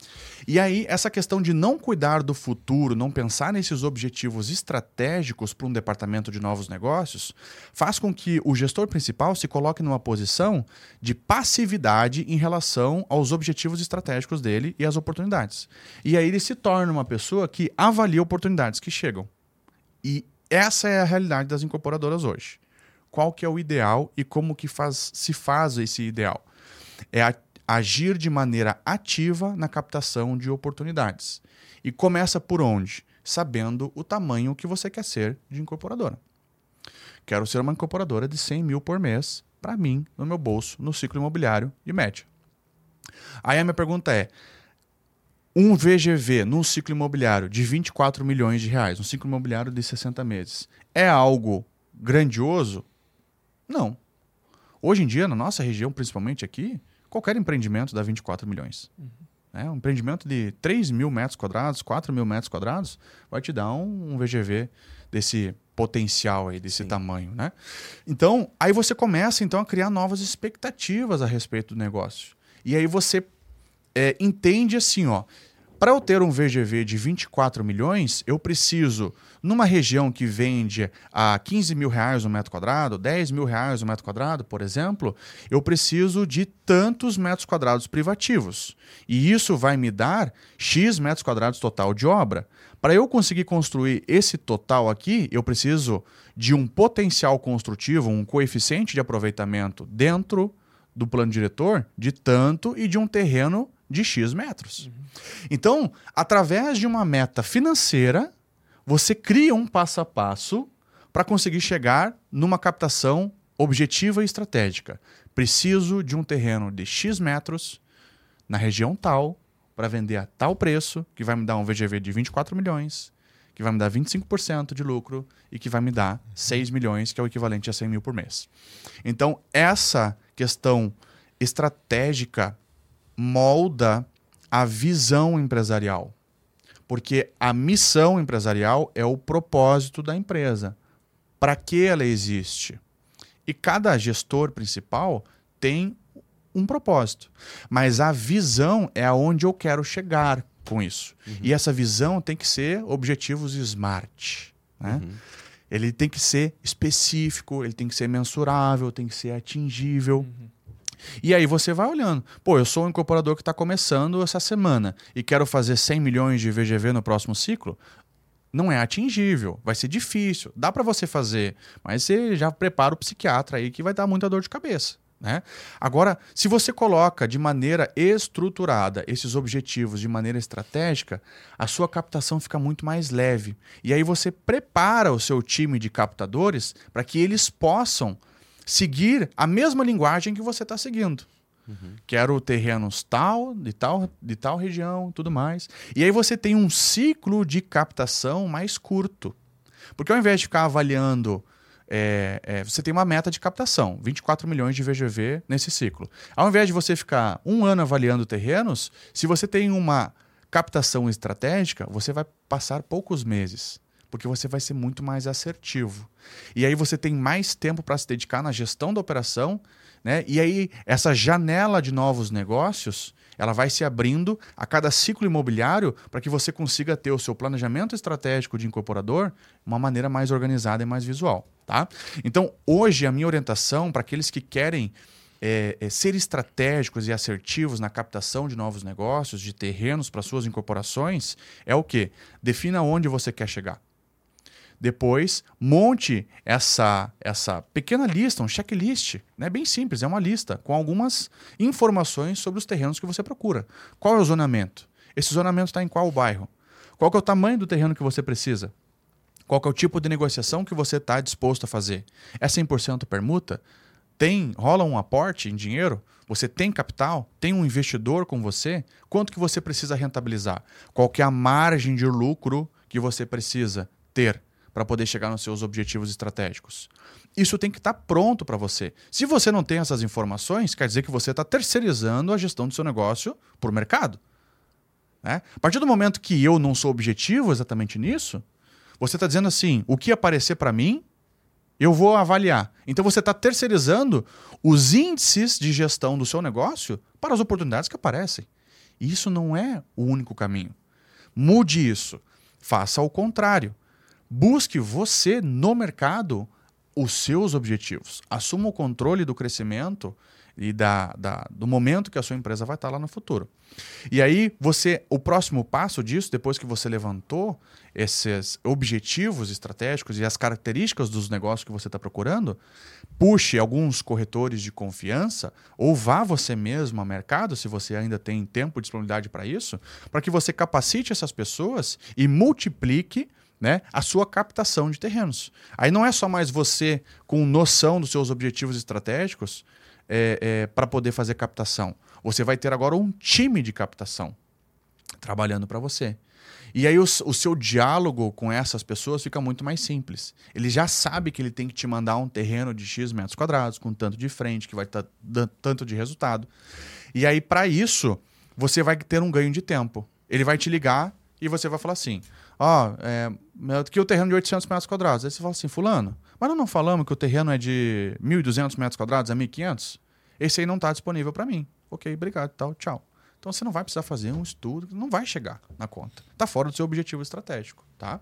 E aí, essa questão de não cuidar do futuro, não pensar nesses objetivos estratégicos para um departamento de novos negócios, faz com que o gestor principal se coloque numa posição de passividade em relação aos objetivos estratégicos dele e às oportunidades. E aí ele se torna uma pessoa que avalia oportunidades que chegam. E essa é a realidade das incorporadoras hoje. Qual que é o ideal e como que faz- se faz esse ideal? É a- agir de maneira ativa na captação de oportunidades. E começa por onde? Sabendo o tamanho que você quer ser de incorporadora. Quero ser uma incorporadora de 100 mil por mês, para mim, no meu bolso, no ciclo imobiliário de média. Aí a minha pergunta é: um VGV num ciclo imobiliário de 24 milhões de reais, um ciclo imobiliário de 60 meses, é algo grandioso? Não. Hoje em dia, na nossa região, principalmente aqui, qualquer empreendimento dá 24 milhões. Né? Um empreendimento de 3 mil metros quadrados, 4 mil metros quadrados, vai te dar um, um VGV desse potencial aí, desse tamanho, né? Então, aí você começa então a criar novas expectativas a respeito do negócio. E aí você é, entende assim, ó, para eu ter um VGV de 24 milhões, eu preciso, numa região que vende a 15 mil reais o metro quadrado, 10 mil reais o metro quadrado, por exemplo, eu preciso de tantos metros quadrados privativos. E isso vai me dar X metros quadrados total de obra. Para eu conseguir construir esse total aqui, eu preciso de um potencial construtivo, um coeficiente de aproveitamento dentro do plano diretor de tanto e de um terreno de X metros. Então, através de uma meta financeira, você cria um passo a passo para conseguir chegar numa captação objetiva e estratégica. Preciso de um terreno de X metros na região tal para vender a tal preço, que vai me dar um VGV de 24 milhões, que vai me dar 25% de lucro e que vai me dar 6 milhões, que é o equivalente a 100 mil por mês. Então, essa questão estratégica molda a visão empresarial. Porque a missão empresarial é o propósito da empresa. Para que ela existe? E cada gestor principal tem um propósito. Mas a visão é aonde eu quero chegar com isso. E essa visão tem que ser objetivos smart. Né? Ele tem que ser específico, ele tem que ser mensurável, tem que ser atingível. E aí você vai olhando. Pô, eu sou um incorporador que está começando essa semana e quero fazer 100 milhões de VGV no próximo ciclo. Não é atingível, vai ser difícil. Dá para você fazer, mas você já prepara o psiquiatra aí que vai dar muita dor de cabeça. Né? Agora, se você coloca de maneira estruturada esses objetivos de maneira estratégica, a sua captação fica muito mais leve. E aí você prepara o seu time de captadores para que eles possam seguir a mesma linguagem que você está seguindo. Uhum. Quero terrenos tal, de tal, de tal região, tudo mais. E aí você tem um ciclo de captação mais curto. Porque ao invés de ficar avaliando é, é, você tem uma meta de captação, 24 milhões de VGV nesse ciclo. Ao invés de você ficar um ano avaliando terrenos, se você tem uma captação estratégica, você vai passar poucos meses, porque você vai ser muito mais assertivo. E aí você tem mais tempo para se dedicar na gestão da operação, né? E aí essa janela de novos negócios ela vai se abrindo a cada ciclo imobiliário para que você consiga ter o seu planejamento estratégico de incorporador uma maneira mais organizada e mais visual. Tá? Então, hoje, a minha orientação para aqueles que querem é, é, ser estratégicos e assertivos na captação de novos negócios, de terrenos para suas incorporações, é o que? Defina onde você quer chegar. Depois, monte essa, essa pequena lista, um checklist. Né? Bem simples, é uma lista com algumas informações sobre os terrenos que você procura. Qual é o zonamento? Esse zonamento está em qual bairro? Qual é o tamanho do terreno que você precisa? Qual é o tipo de negociação que você está disposto a fazer? É 100% permuta? Tem, rola um aporte em dinheiro? Você tem capital? Tem um investidor com você? Quanto que você precisa rentabilizar? Qual que é a margem de lucro que você precisa ter? Para poder chegar nos seus objetivos estratégicos. Isso tem que estar tá pronto para você. Se você não tem essas informações, quer dizer que você está terceirizando a gestão do seu negócio para o mercado. Né? A partir do momento que eu não sou objetivo exatamente nisso, você está dizendo assim: o que aparecer para mim, eu vou avaliar. Então você está terceirizando os índices de gestão do seu negócio para as oportunidades que aparecem. Isso não é o único caminho. Mude isso. Faça o contrário. Busque você no mercado os seus objetivos. Assuma o controle do crescimento e da, da, do momento que a sua empresa vai estar lá no futuro. E aí, você, o próximo passo disso, depois que você levantou esses objetivos estratégicos e as características dos negócios que você está procurando, puxe alguns corretores de confiança ou vá você mesmo ao mercado, se você ainda tem tempo e disponibilidade para isso, para que você capacite essas pessoas e multiplique né, a sua captação de terrenos. Aí não é só mais você com noção dos seus objetivos estratégicos é, é, para poder fazer captação. Você vai ter agora um time de captação trabalhando para você. E aí o, o, seu diálogo com essas pessoas fica muito mais simples. Ele já sabe que ele tem que te mandar um terreno de X metros quadrados, com tanto de frente, que vai estar dando tanto de resultado. E aí, para isso, você vai ter um ganho de tempo. Ele vai te ligar e você vai falar assim: ó, oh, é, que o terreno de 800 metros quadrados. Aí você fala assim, fulano, mas nós não falamos que o terreno é de 1.200 metros quadrados, é 1.500? Esse aí não está disponível para mim. Ok, obrigado, tal, tchau. Então você não vai precisar fazer um estudo, não vai chegar na conta. Está fora do seu objetivo estratégico, tá?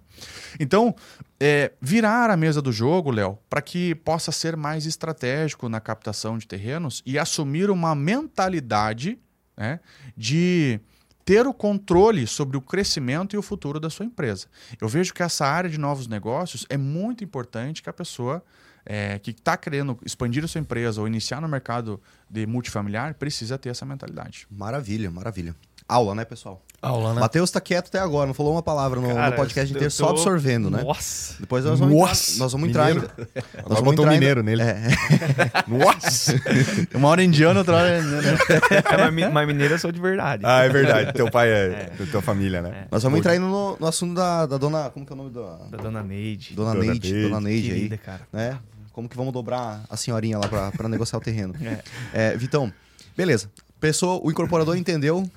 Então, é, virar a mesa do jogo, Léo, para que possa ser mais estratégico na captação de terrenos e assumir uma mentalidade né, de ter o controle sobre o crescimento e o futuro da sua empresa. Eu vejo que essa área de novos negócios é muito importante que a pessoa é, que está querendo expandir a sua empresa ou iniciar no mercado de multifamiliar precisa ter essa mentalidade. Maravilha, maravilha. Aula, né, pessoal? Aula, né? Matheus tá quieto até agora, não falou uma palavra no, Cara, no podcast inteiro, tô... só absorvendo, né? Nossa! Depois nós vamos Nossa. entrar, nós vamos entrar mineiro. ainda. Nós vamos botou um mineiro nele. É. (laughs) Nossa! (laughs) Uma hora indiana, outra hora... é, mas, mas mineiro eu sou de verdade. Ah, é verdade. (laughs) Teu pai é, é. tua família, né? É. Nós vamos entrar ainda no, no assunto da, da, dona... Como que é o nome da... Da dona Neide. Dona, dona Neide. Neide. Dona Neide Querida, aí. cara. Né? Como que vamos dobrar a senhorinha lá pra, pra negociar o terreno. É. É, Vitão, beleza. Pessoa, o incorporador entendeu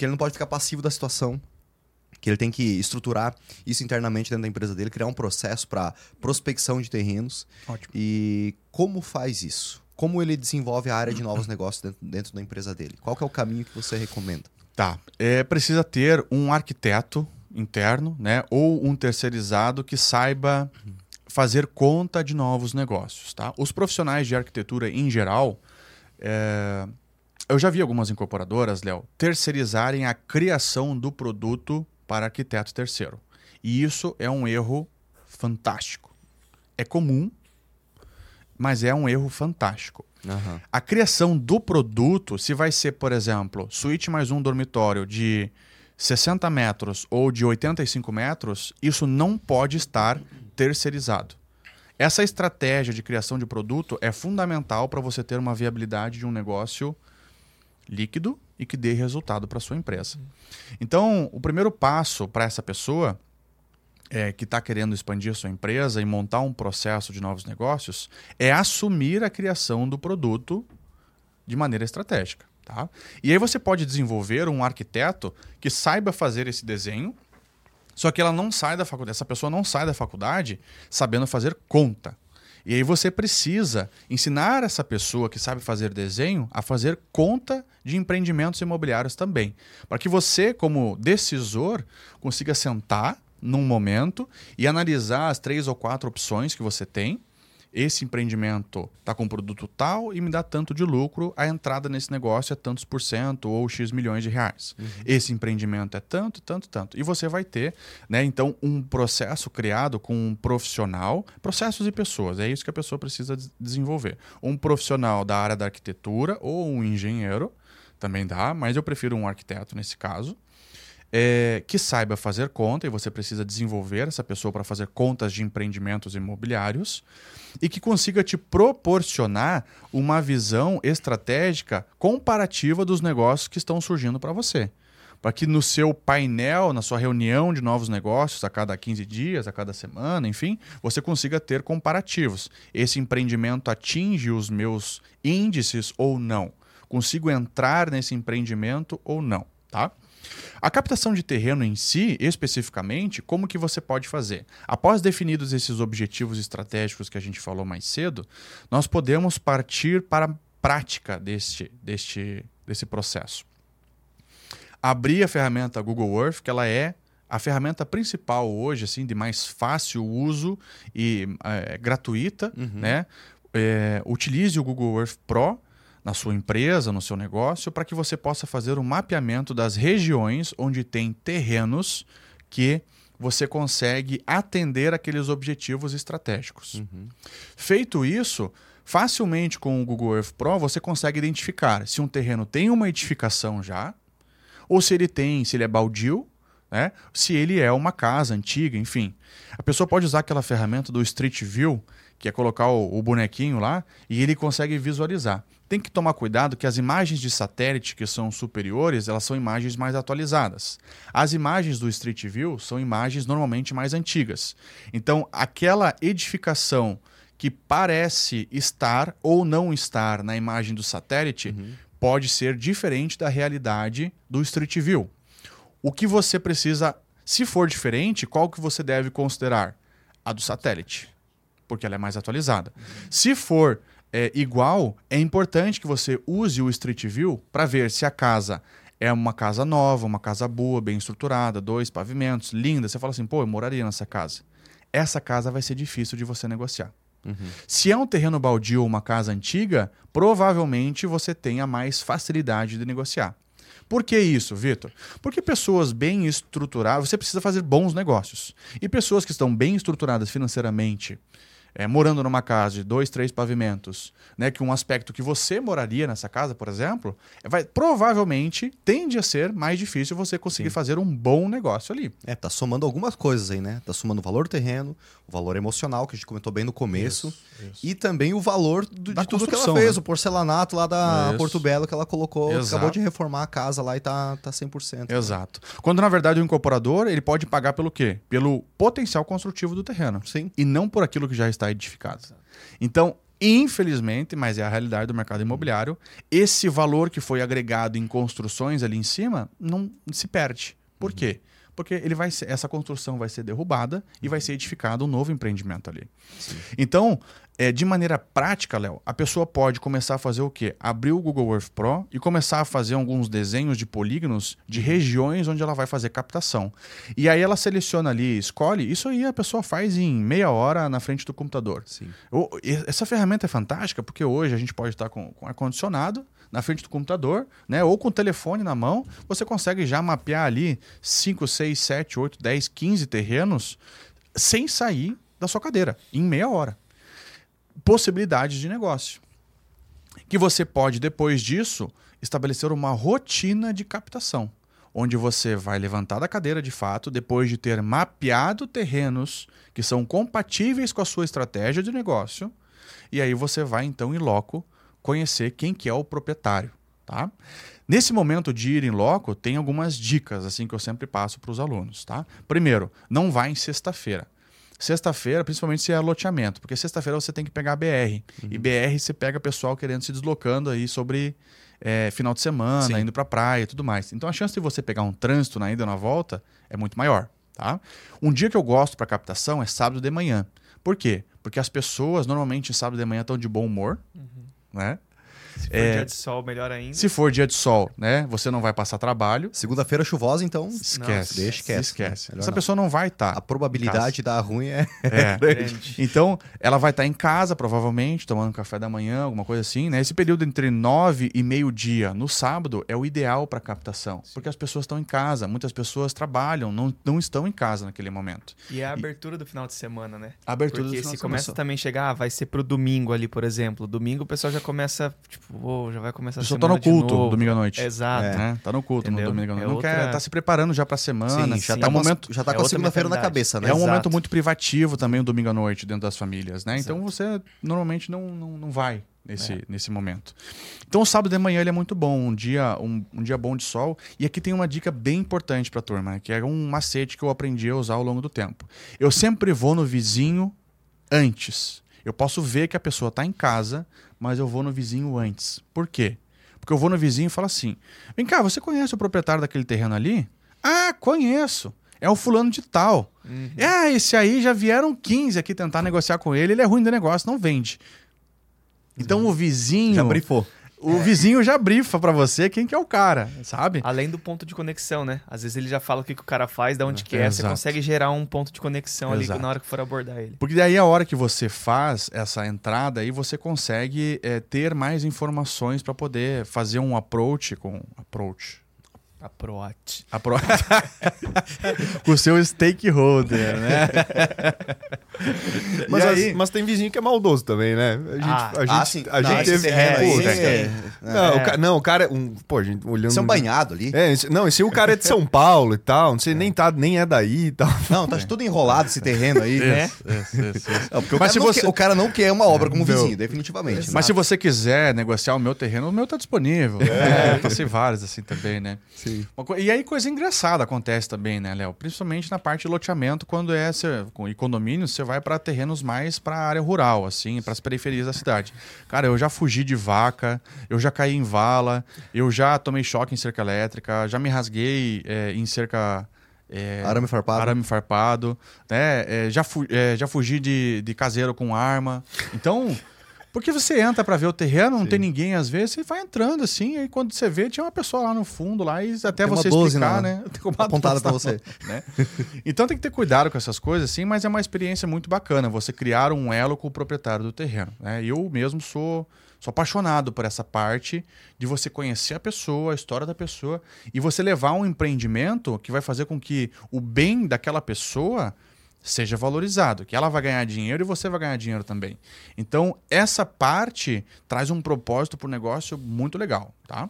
que ele não pode ficar passivo da situação que ele tem que estruturar isso internamente dentro da empresa dele, criar um processo para prospecção de terrenos. Ótimo. E como faz isso? Como ele desenvolve a área de novos (clears throat) negócios dentro, dentro da empresa dele? Qual é o caminho que você recomenda? Tá. É, precisa ter um arquiteto interno, né? Ou um terceirizado que saiba fazer conta de novos negócios, tá? Os profissionais de arquitetura em geral, É, eu já vi algumas incorporadoras, Léo, terceirizarem a criação do produto para arquiteto terceiro. E isso é um erro fantástico. É comum, mas é um erro fantástico. Aham. A criação do produto, se vai ser, por exemplo, suíte mais um dormitório de 60 metros ou de 85 metros, isso não pode estar terceirizado. Essa estratégia de criação de produto é fundamental para você ter uma viabilidade de um negócio líquido e que dê resultado para sua empresa. Então, o primeiro passo para essa pessoa é, que está querendo expandir sua empresa e montar um processo de novos negócios é assumir a criação do produto de maneira estratégica. Tá? E aí você pode desenvolver um arquiteto que saiba fazer esse desenho, só que ela não sai da faculdade, essa pessoa não sai da faculdade sabendo fazer conta. E aí você precisa ensinar essa pessoa que sabe fazer desenho a fazer conta de empreendimentos imobiliários também, para que você, como decisor, consiga sentar num momento e analisar as três ou quatro opções que você tem. Esse empreendimento está com produto tal e me dá tanto de lucro, a entrada nesse negócio é tantos por cento ou X milhões de reais. Esse empreendimento é tanto, tanto, tanto. E você vai ter, né, então, um processo criado com um profissional, processos e pessoas, é isso que a pessoa precisa des- desenvolver. Um profissional da área da arquitetura ou um engenheiro, também dá, mas eu prefiro um arquiteto nesse caso é, que saiba fazer conta, e você precisa desenvolver essa pessoa para fazer contas de empreendimentos imobiliários, e que consiga te proporcionar uma visão estratégica comparativa dos negócios que estão surgindo para você. Para que no seu painel, na sua reunião de novos negócios, a cada 15 dias, a cada semana, enfim, você consiga ter comparativos. Esse empreendimento atinge os meus índices ou não? Consigo entrar nesse empreendimento ou não? Tá? A captação de terreno em si, especificamente, como que você pode fazer? Após definidos esses objetivos estratégicos que a gente falou mais cedo, nós podemos partir para a prática deste, deste, desse processo. Abrir a ferramenta Google Earth, que ela é a ferramenta principal hoje, assim, de mais fácil uso e é, gratuita, né? É, utilize o Google Earth Pro na sua empresa, no seu negócio, para que você possa fazer um mapeamento das regiões onde tem terrenos que você consegue atender aqueles objetivos estratégicos. Feito isso, facilmente com o Google Earth Pro você consegue identificar se um terreno tem uma edificação já, ou se ele tem, se ele é baldio, né? se ele é uma casa antiga, enfim. A pessoa pode usar aquela ferramenta do Street View, que é colocar o, o bonequinho lá, e ele consegue visualizar. Tem que tomar cuidado que as imagens de satélite que são superiores, elas são imagens mais atualizadas. As imagens do Street View são imagens normalmente mais antigas. Então, aquela edificação que parece estar ou não estar na imagem do satélite pode ser diferente da realidade do Street View. O que você precisa, se for diferente, qual que você deve considerar? A do satélite, porque ela é mais atualizada. Se for é, igual, é importante que você use o Street View para ver se a casa é uma casa nova, uma casa boa, bem estruturada, dois pavimentos, linda. Você fala assim, pô, eu moraria nessa casa. Essa casa vai ser difícil de você negociar. Se é um terreno baldio ou uma casa antiga, provavelmente você tenha mais facilidade de negociar. Por que isso, Vitor? Porque pessoas bem estruturadas, você precisa fazer bons negócios. E pessoas que estão bem estruturadas financeiramente, é, morando numa casa de dois, três pavimentos, né, que um aspecto que você moraria nessa casa, por exemplo, é, vai, provavelmente tende a ser mais difícil você conseguir fazer um bom negócio ali. É, tá somando algumas coisas aí, né? Tá somando o valor terreno, o valor emocional, que a gente comentou bem no começo, e também o valor do- de tudo que ela fez, né? o porcelanato lá da Isso. Porto Belo que ela colocou, Exato. acabou de reformar a casa lá e tá, tá 100%. Exato. Quando na verdade o incorporador ele pode pagar pelo quê? Pelo potencial construtivo do terreno. Sim. E não por aquilo que já está edificado. Então, infelizmente, mas é a realidade do mercado imobiliário, esse valor que foi agregado em construções ali em cima não se perde. Por quê? Porque ele vai ser, essa construção vai ser derrubada e vai ser edificado um novo empreendimento ali. Então, é, de maneira prática, Léo, a pessoa pode começar a fazer o quê? Abrir o Google Earth Pro e começar a fazer alguns desenhos de polígonos de regiões onde ela vai fazer captação. E aí ela seleciona ali, escolhe, isso aí a pessoa faz em meia hora na frente do computador. Sim. Essa ferramenta é fantástica porque hoje a gente pode estar com, com ar-condicionado na frente do computador, né? Ou com o telefone na mão, você consegue já mapear ali 5, 6, 7, 8, 10, 15 terrenos sem sair da sua cadeira, em meia hora. Possibilidades de negócio. Que você pode, depois disso, estabelecer uma rotina de captação, onde você vai levantar da cadeira de fato, depois de ter mapeado terrenos que são compatíveis com a sua estratégia de negócio, e aí você vai então em loco conhecer quem que é o proprietário, tá? Nesse momento de ir em loco, tem algumas dicas assim que eu sempre passo para os alunos, tá? Primeiro, não vá em sexta-feira. Sexta-feira, principalmente se é loteamento, porque sexta-feira você tem que pegar BR. E BR você pega pessoal querendo se deslocando aí sobre é, final de semana, Sim. indo pra praia e tudo mais. Então a chance de você pegar um trânsito na ida e na volta é muito maior, tá? Um dia que eu gosto para captação é sábado de manhã. Por quê? Porque as pessoas normalmente sábado de manhã estão de bom humor, né? Se for É. dia de sol, melhor ainda. Se for dia de sol, né? Você não vai passar trabalho. Segunda-feira chuvosa, então Esquece. deixa, esquece, esquece. né? Essa não. pessoa não vai estar. a probabilidade de dar ruim é (laughs) É. Grande. Então, ela vai estar em casa, provavelmente, tomando café da manhã, alguma coisa assim, né? Esse período entre nove e meio-dia no sábado é o ideal para captação, porque as pessoas estão em casa, muitas pessoas trabalham, não, não estão em casa naquele momento. E é a abertura do final de semana, né? A abertura Porque do final se de começa semana. também a chegar, ah, vai ser pro domingo ali, por exemplo. Domingo o pessoal já começa, tipo, ô, já vai começar A a pessoa tá semana no culto novo. domingo à noite. Exato. É. Né? Tá no culto Entendeu? no domingo à noite. É Não outra- quer, tá se preparando já pra semana. Sim, já é tá, um com, a- momento, já tá é com a segunda-feira na cabeça, né? é um Exato. momento muito privativo também o domingo à noite dentro das famílias, né? Então você normalmente não, não, não vai nesse, É. nesse momento. Então o sábado de manhã ele é muito bom, um dia, um, um dia bom de sol. E aqui tem uma dica bem importante pra turma, né? que é um macete que eu aprendi a usar ao longo do tempo. Eu sempre vou no vizinho antes. Eu posso ver que a pessoa tá em casa, mas eu vou no vizinho antes. Por quê? Porque eu vou no vizinho e falo assim: vem cá, você conhece o proprietário daquele terreno ali? Ah, conheço. É o fulano de tal. Uhum. É, esse aí já vieram 15 aqui tentar negociar com ele, ele é ruim de negócio, não vende. Então o vizinho. Já brifou. O vizinho já brifa pra você quem que é o cara, sabe? Além do ponto de conexão, né? Às vezes ele já fala o que, que o cara faz, da onde que é, você Exato. consegue gerar um ponto de conexão ali Exato. na hora que for abordar ele. Porque daí a hora que você faz essa entrada aí você consegue é, ter mais informações pra poder fazer um approach com approach. A Proat. Apro... (laughs) com o seu stakeholder, né? (laughs) Mas, E as- mas tem vizinho que é maldoso também, né? A gente, Ah, a gente, ah, sim. a Não, gente teve. Pô, é- Não, É. o ca- não, o cara. Um, pô, a gente olhando. São banhado ali. É, esse- não, esse o cara é de São Paulo e tal. Não sei, nem, tá, nem é daí e tal. Não, tá tudo enrolado esse terreno aí. Né? Não, porque o, Mas cara se não você- quer, o cara não quer uma obra como vizinho, definitivamente. Mas se você quiser negociar o meu terreno, o meu tá disponível. É, eu passei vários assim também, né? Sim. Co- E aí coisa engraçada acontece também, né, Léo? Principalmente na parte de loteamento, quando é cê, com e condomínio, você vai para terrenos mais para área rural, assim, para as periferias da cidade. Cara, eu já fugi de vaca, eu já caí em vala, eu já tomei choque em cerca elétrica, já me rasguei é, em cerca é, Arame farpado. arame farpado, né? É, já, fu- é, já fugi de, de caseiro com arma. Então, porque você entra pra ver o terreno, não tem ninguém às vezes, você vai entrando assim, aí quando você vê, tinha uma pessoa lá no fundo lá e até Tem você 12 explicar, né? (laughs) Tem uma (laughs) apontada 12 pra na você. né? Então tem que ter cuidado com essas coisas, assim, mas é uma experiência muito bacana você criar um elo com o proprietário do terreno. Né? Eu mesmo sou, sou apaixonado por essa parte de você conhecer a pessoa, a história da pessoa, e você levar um empreendimento que vai fazer com que o bem daquela pessoa seja valorizado, que ela vai ganhar dinheiro e você vai ganhar dinheiro também. Então, essa parte traz um propósito para o negócio muito legal, tá?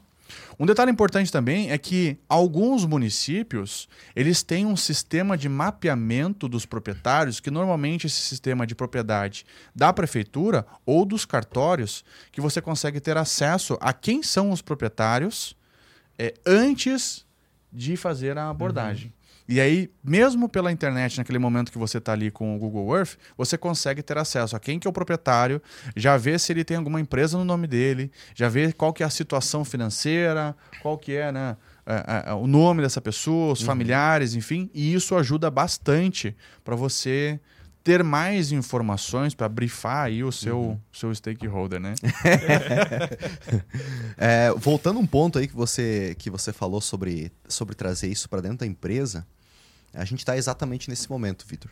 Um detalhe importante também é que alguns municípios, eles têm um sistema de mapeamento dos proprietários, que normalmente esse sistema de propriedade da prefeitura ou dos cartórios, que você consegue ter acesso a quem são os proprietários é, antes de fazer a abordagem. E aí, mesmo pela internet, naquele momento que você está ali com o Google Earth, você consegue ter acesso a quem que é o proprietário, já vê se ele tem alguma empresa no nome dele, já vê qual que é a situação financeira, qual que é né, o nome dessa pessoa, os familiares, enfim, e isso ajuda bastante para você ter mais informações para brifar aí o seu, seu stakeholder, né? (laughs) É, voltando um ponto aí que você, que você falou sobre, sobre trazer isso para dentro da empresa, a gente está exatamente nesse momento, Vitor.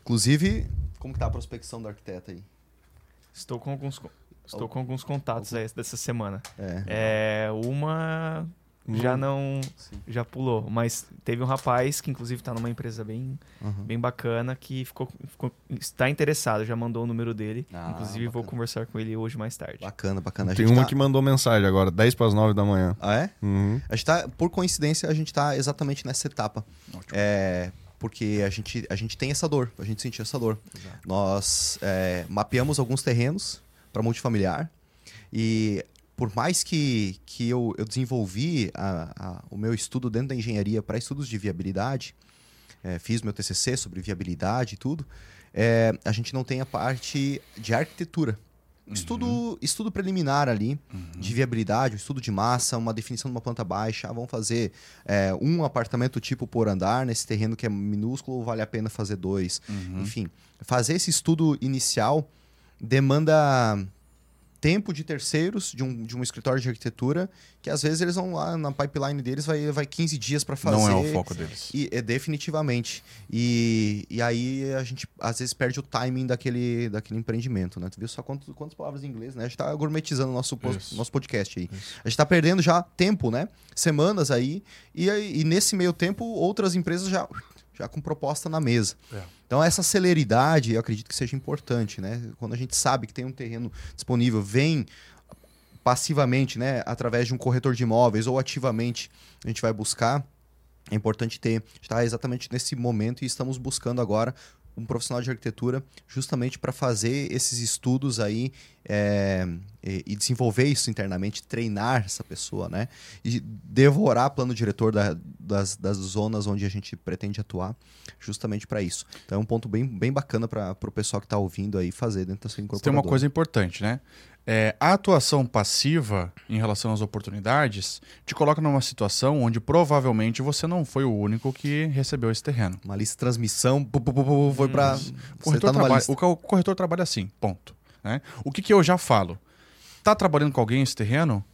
Inclusive, como que tá a prospecção do arquiteto aí? Estou com alguns, estou com alguns contatos aí dessa semana. É. É, uma já não já pulou, mas teve um rapaz que inclusive está numa empresa bem Uhum. bem bacana que ficou, ficou- está interessado, já mandou o número dele. Ah, inclusive vou bacana. conversar com ele hoje mais tarde. Bacana, bacana. A Tem gente uma tá- que mandou mensagem agora, 10 para as 9 da manhã. Ah, é? Uhum. A gente tá, por coincidência, a gente tá exatamente nessa etapa. É, porque a gente, a gente tem essa dor, a gente sentiu essa dor. Nós é, mapeamos alguns terrenos para multifamiliar e por mais que, que eu, eu desenvolvi a- a- o meu estudo dentro da engenharia para estudos de viabilidade, é, fiz meu TCC sobre viabilidade e tudo, é, a gente não tem a parte de arquitetura. Estudo, estudo preliminar ali de viabilidade, um estudo de massa, uma definição de uma planta baixa. Ah, vamos fazer é, um apartamento tipo por andar nesse terreno que é minúsculo ou vale a pena fazer dois? Enfim, fazer esse estudo inicial demanda tempo de terceiros de um, de um escritório de arquitetura que às vezes eles vão lá na pipeline deles vai, vai 15 dias para fazer. Não é o foco deles. E, é, definitivamente. E, e aí a gente às vezes perde o timing daquele, daquele empreendimento, né? Tu viu só quantos, quantas palavras em inglês, né? A gente tá gourmetizando o nosso, post- Isso. nosso podcast aí. A gente tá perdendo já tempo, né? Semanas aí. E, aí- e nesse meio tempo, outras empresas já, já com proposta na mesa. É. Então, essa celeridade, eu acredito que seja importante, né? Quando a gente sabe que tem um terreno disponível, vem passivamente, né, através de um corretor de imóveis ou ativamente a gente vai buscar, é importante ter, está exatamente nesse momento e estamos buscando agora um profissional de arquitetura justamente para fazer esses estudos aí é, e, e desenvolver isso internamente, treinar essa pessoa, né? E devorar plano diretor da- das, das zonas onde a gente pretende atuar, justamente para isso. Então é um ponto bem, bem bacana para o pessoal que está ouvindo aí fazer dentro da sua Tem incorporadora. uma coisa importante, né? É, a atuação passiva em relação às oportunidades te coloca numa situação onde provavelmente você não foi o único que recebeu esse terreno. Uma lista de transmissão, pu, pu, pu, foi para O você corretor, tá lista. o co- corretor trabalha assim, ponto. né? O que, que eu já falo? Tá trabalhando com alguém esse terreno?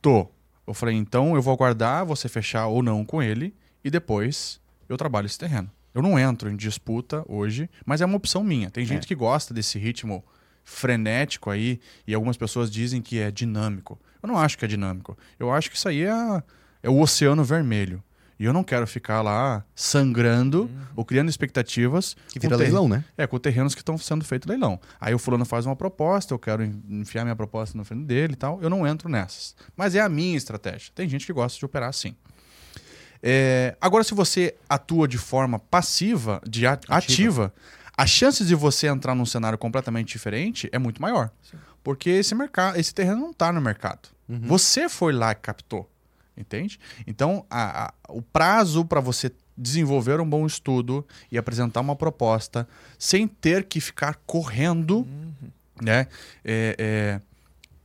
Tô. Eu falei, então eu vou aguardar você fechar ou não com ele e depois eu trabalho esse terreno. Eu não entro em disputa hoje, mas é uma opção minha. Tem gente que gosta desse ritmo frenético aí e algumas pessoas dizem que é dinâmico. Eu não acho que é dinâmico. Eu acho que isso aí é, é o oceano vermelho. E eu não quero ficar lá sangrando ou criando expectativas Que vira leilão, né? é, com terrenos que estão sendo feito leilão. Aí o fulano faz uma proposta, eu quero en- enfiar minha proposta no frente dele e tal. Eu não entro nessas. Mas é a minha estratégia. Tem gente que gosta de operar assim. É, agora, se você atua de forma passiva, de a- ativa. As chances de você entrar num cenário completamente diferente é muito maior. Porque esse mercado, esse terreno não está no mercado. Você foi lá e captou. Entende? Então, a- a- o prazo para você desenvolver um bom estudo e apresentar uma proposta sem ter que ficar correndo, né? É, é,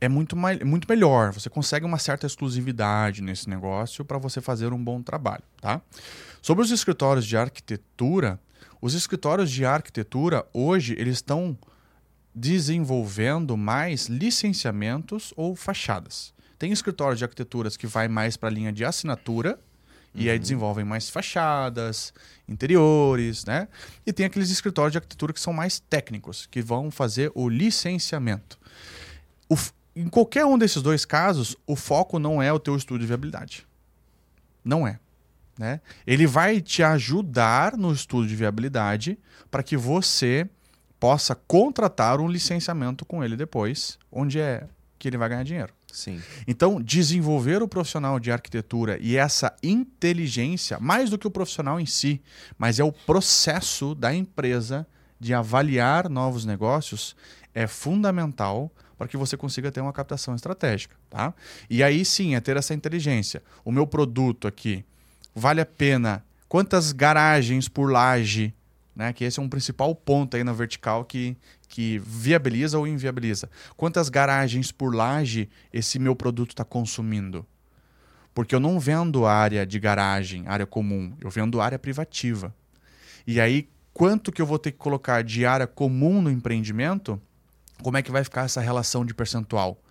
é muito, mai- muito melhor. Você consegue uma certa exclusividade nesse negócio para você fazer um bom trabalho, tá? Sobre os escritórios de arquitetura, os escritórios de arquitetura hoje eles estão desenvolvendo mais licenciamentos ou fachadas. Tem escritórios de arquiteturas que vai mais para a linha de assinatura e aí desenvolvem mais fachadas, interiores, né? E tem aqueles escritórios de arquitetura que são mais técnicos, que vão fazer o licenciamento. O em qualquer um desses dois casos, o foco não é o teu estudo de viabilidade. Não é. Né? Ele vai te ajudar no estudo de viabilidade para que você possa contratar um licenciamento com ele depois, onde é que ele vai ganhar dinheiro. Sim. Então, desenvolver o profissional de arquitetura e essa inteligência, mais do que o profissional em si, mas é o processo da empresa de avaliar novos negócios, é fundamental para que você consiga ter uma captação estratégica. Tá? E aí sim, é ter essa inteligência. O meu produto aqui vale a pena? Quantas garagens por laje? Né? Que esse é um principal ponto aí na vertical que, que viabiliza ou inviabiliza. Quantas garagens por laje esse meu produto está consumindo? Porque eu não vendo área de garagem, área comum, eu vendo área privativa. E aí, quanto que eu vou ter que colocar de área comum no empreendimento? Como é que vai ficar essa relação de percentual?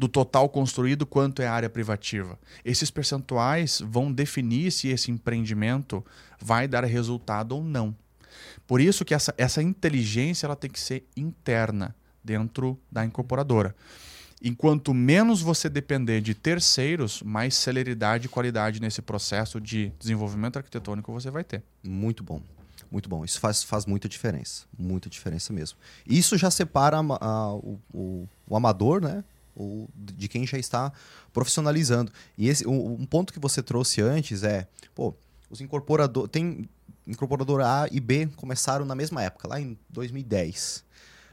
Do total construído, quanto é área privativa? Esses percentuais vão definir se esse empreendimento vai dar resultado ou não. Por isso que essa, essa inteligência ela tem que ser interna dentro da incorporadora. Enquanto menos você depender de terceiros, mais celeridade e qualidade nesse processo de desenvolvimento arquitetônico você vai ter. Muito bom. Muito bom. Isso faz, faz muita diferença. Muita diferença mesmo. Isso já separa a, a, o, o, o, amador, né? O, de quem já está profissionalizando. E esse, um ponto que você trouxe antes é, pô, os incorporadores. Tem incorporador A e B começaram na mesma época, lá em 2010.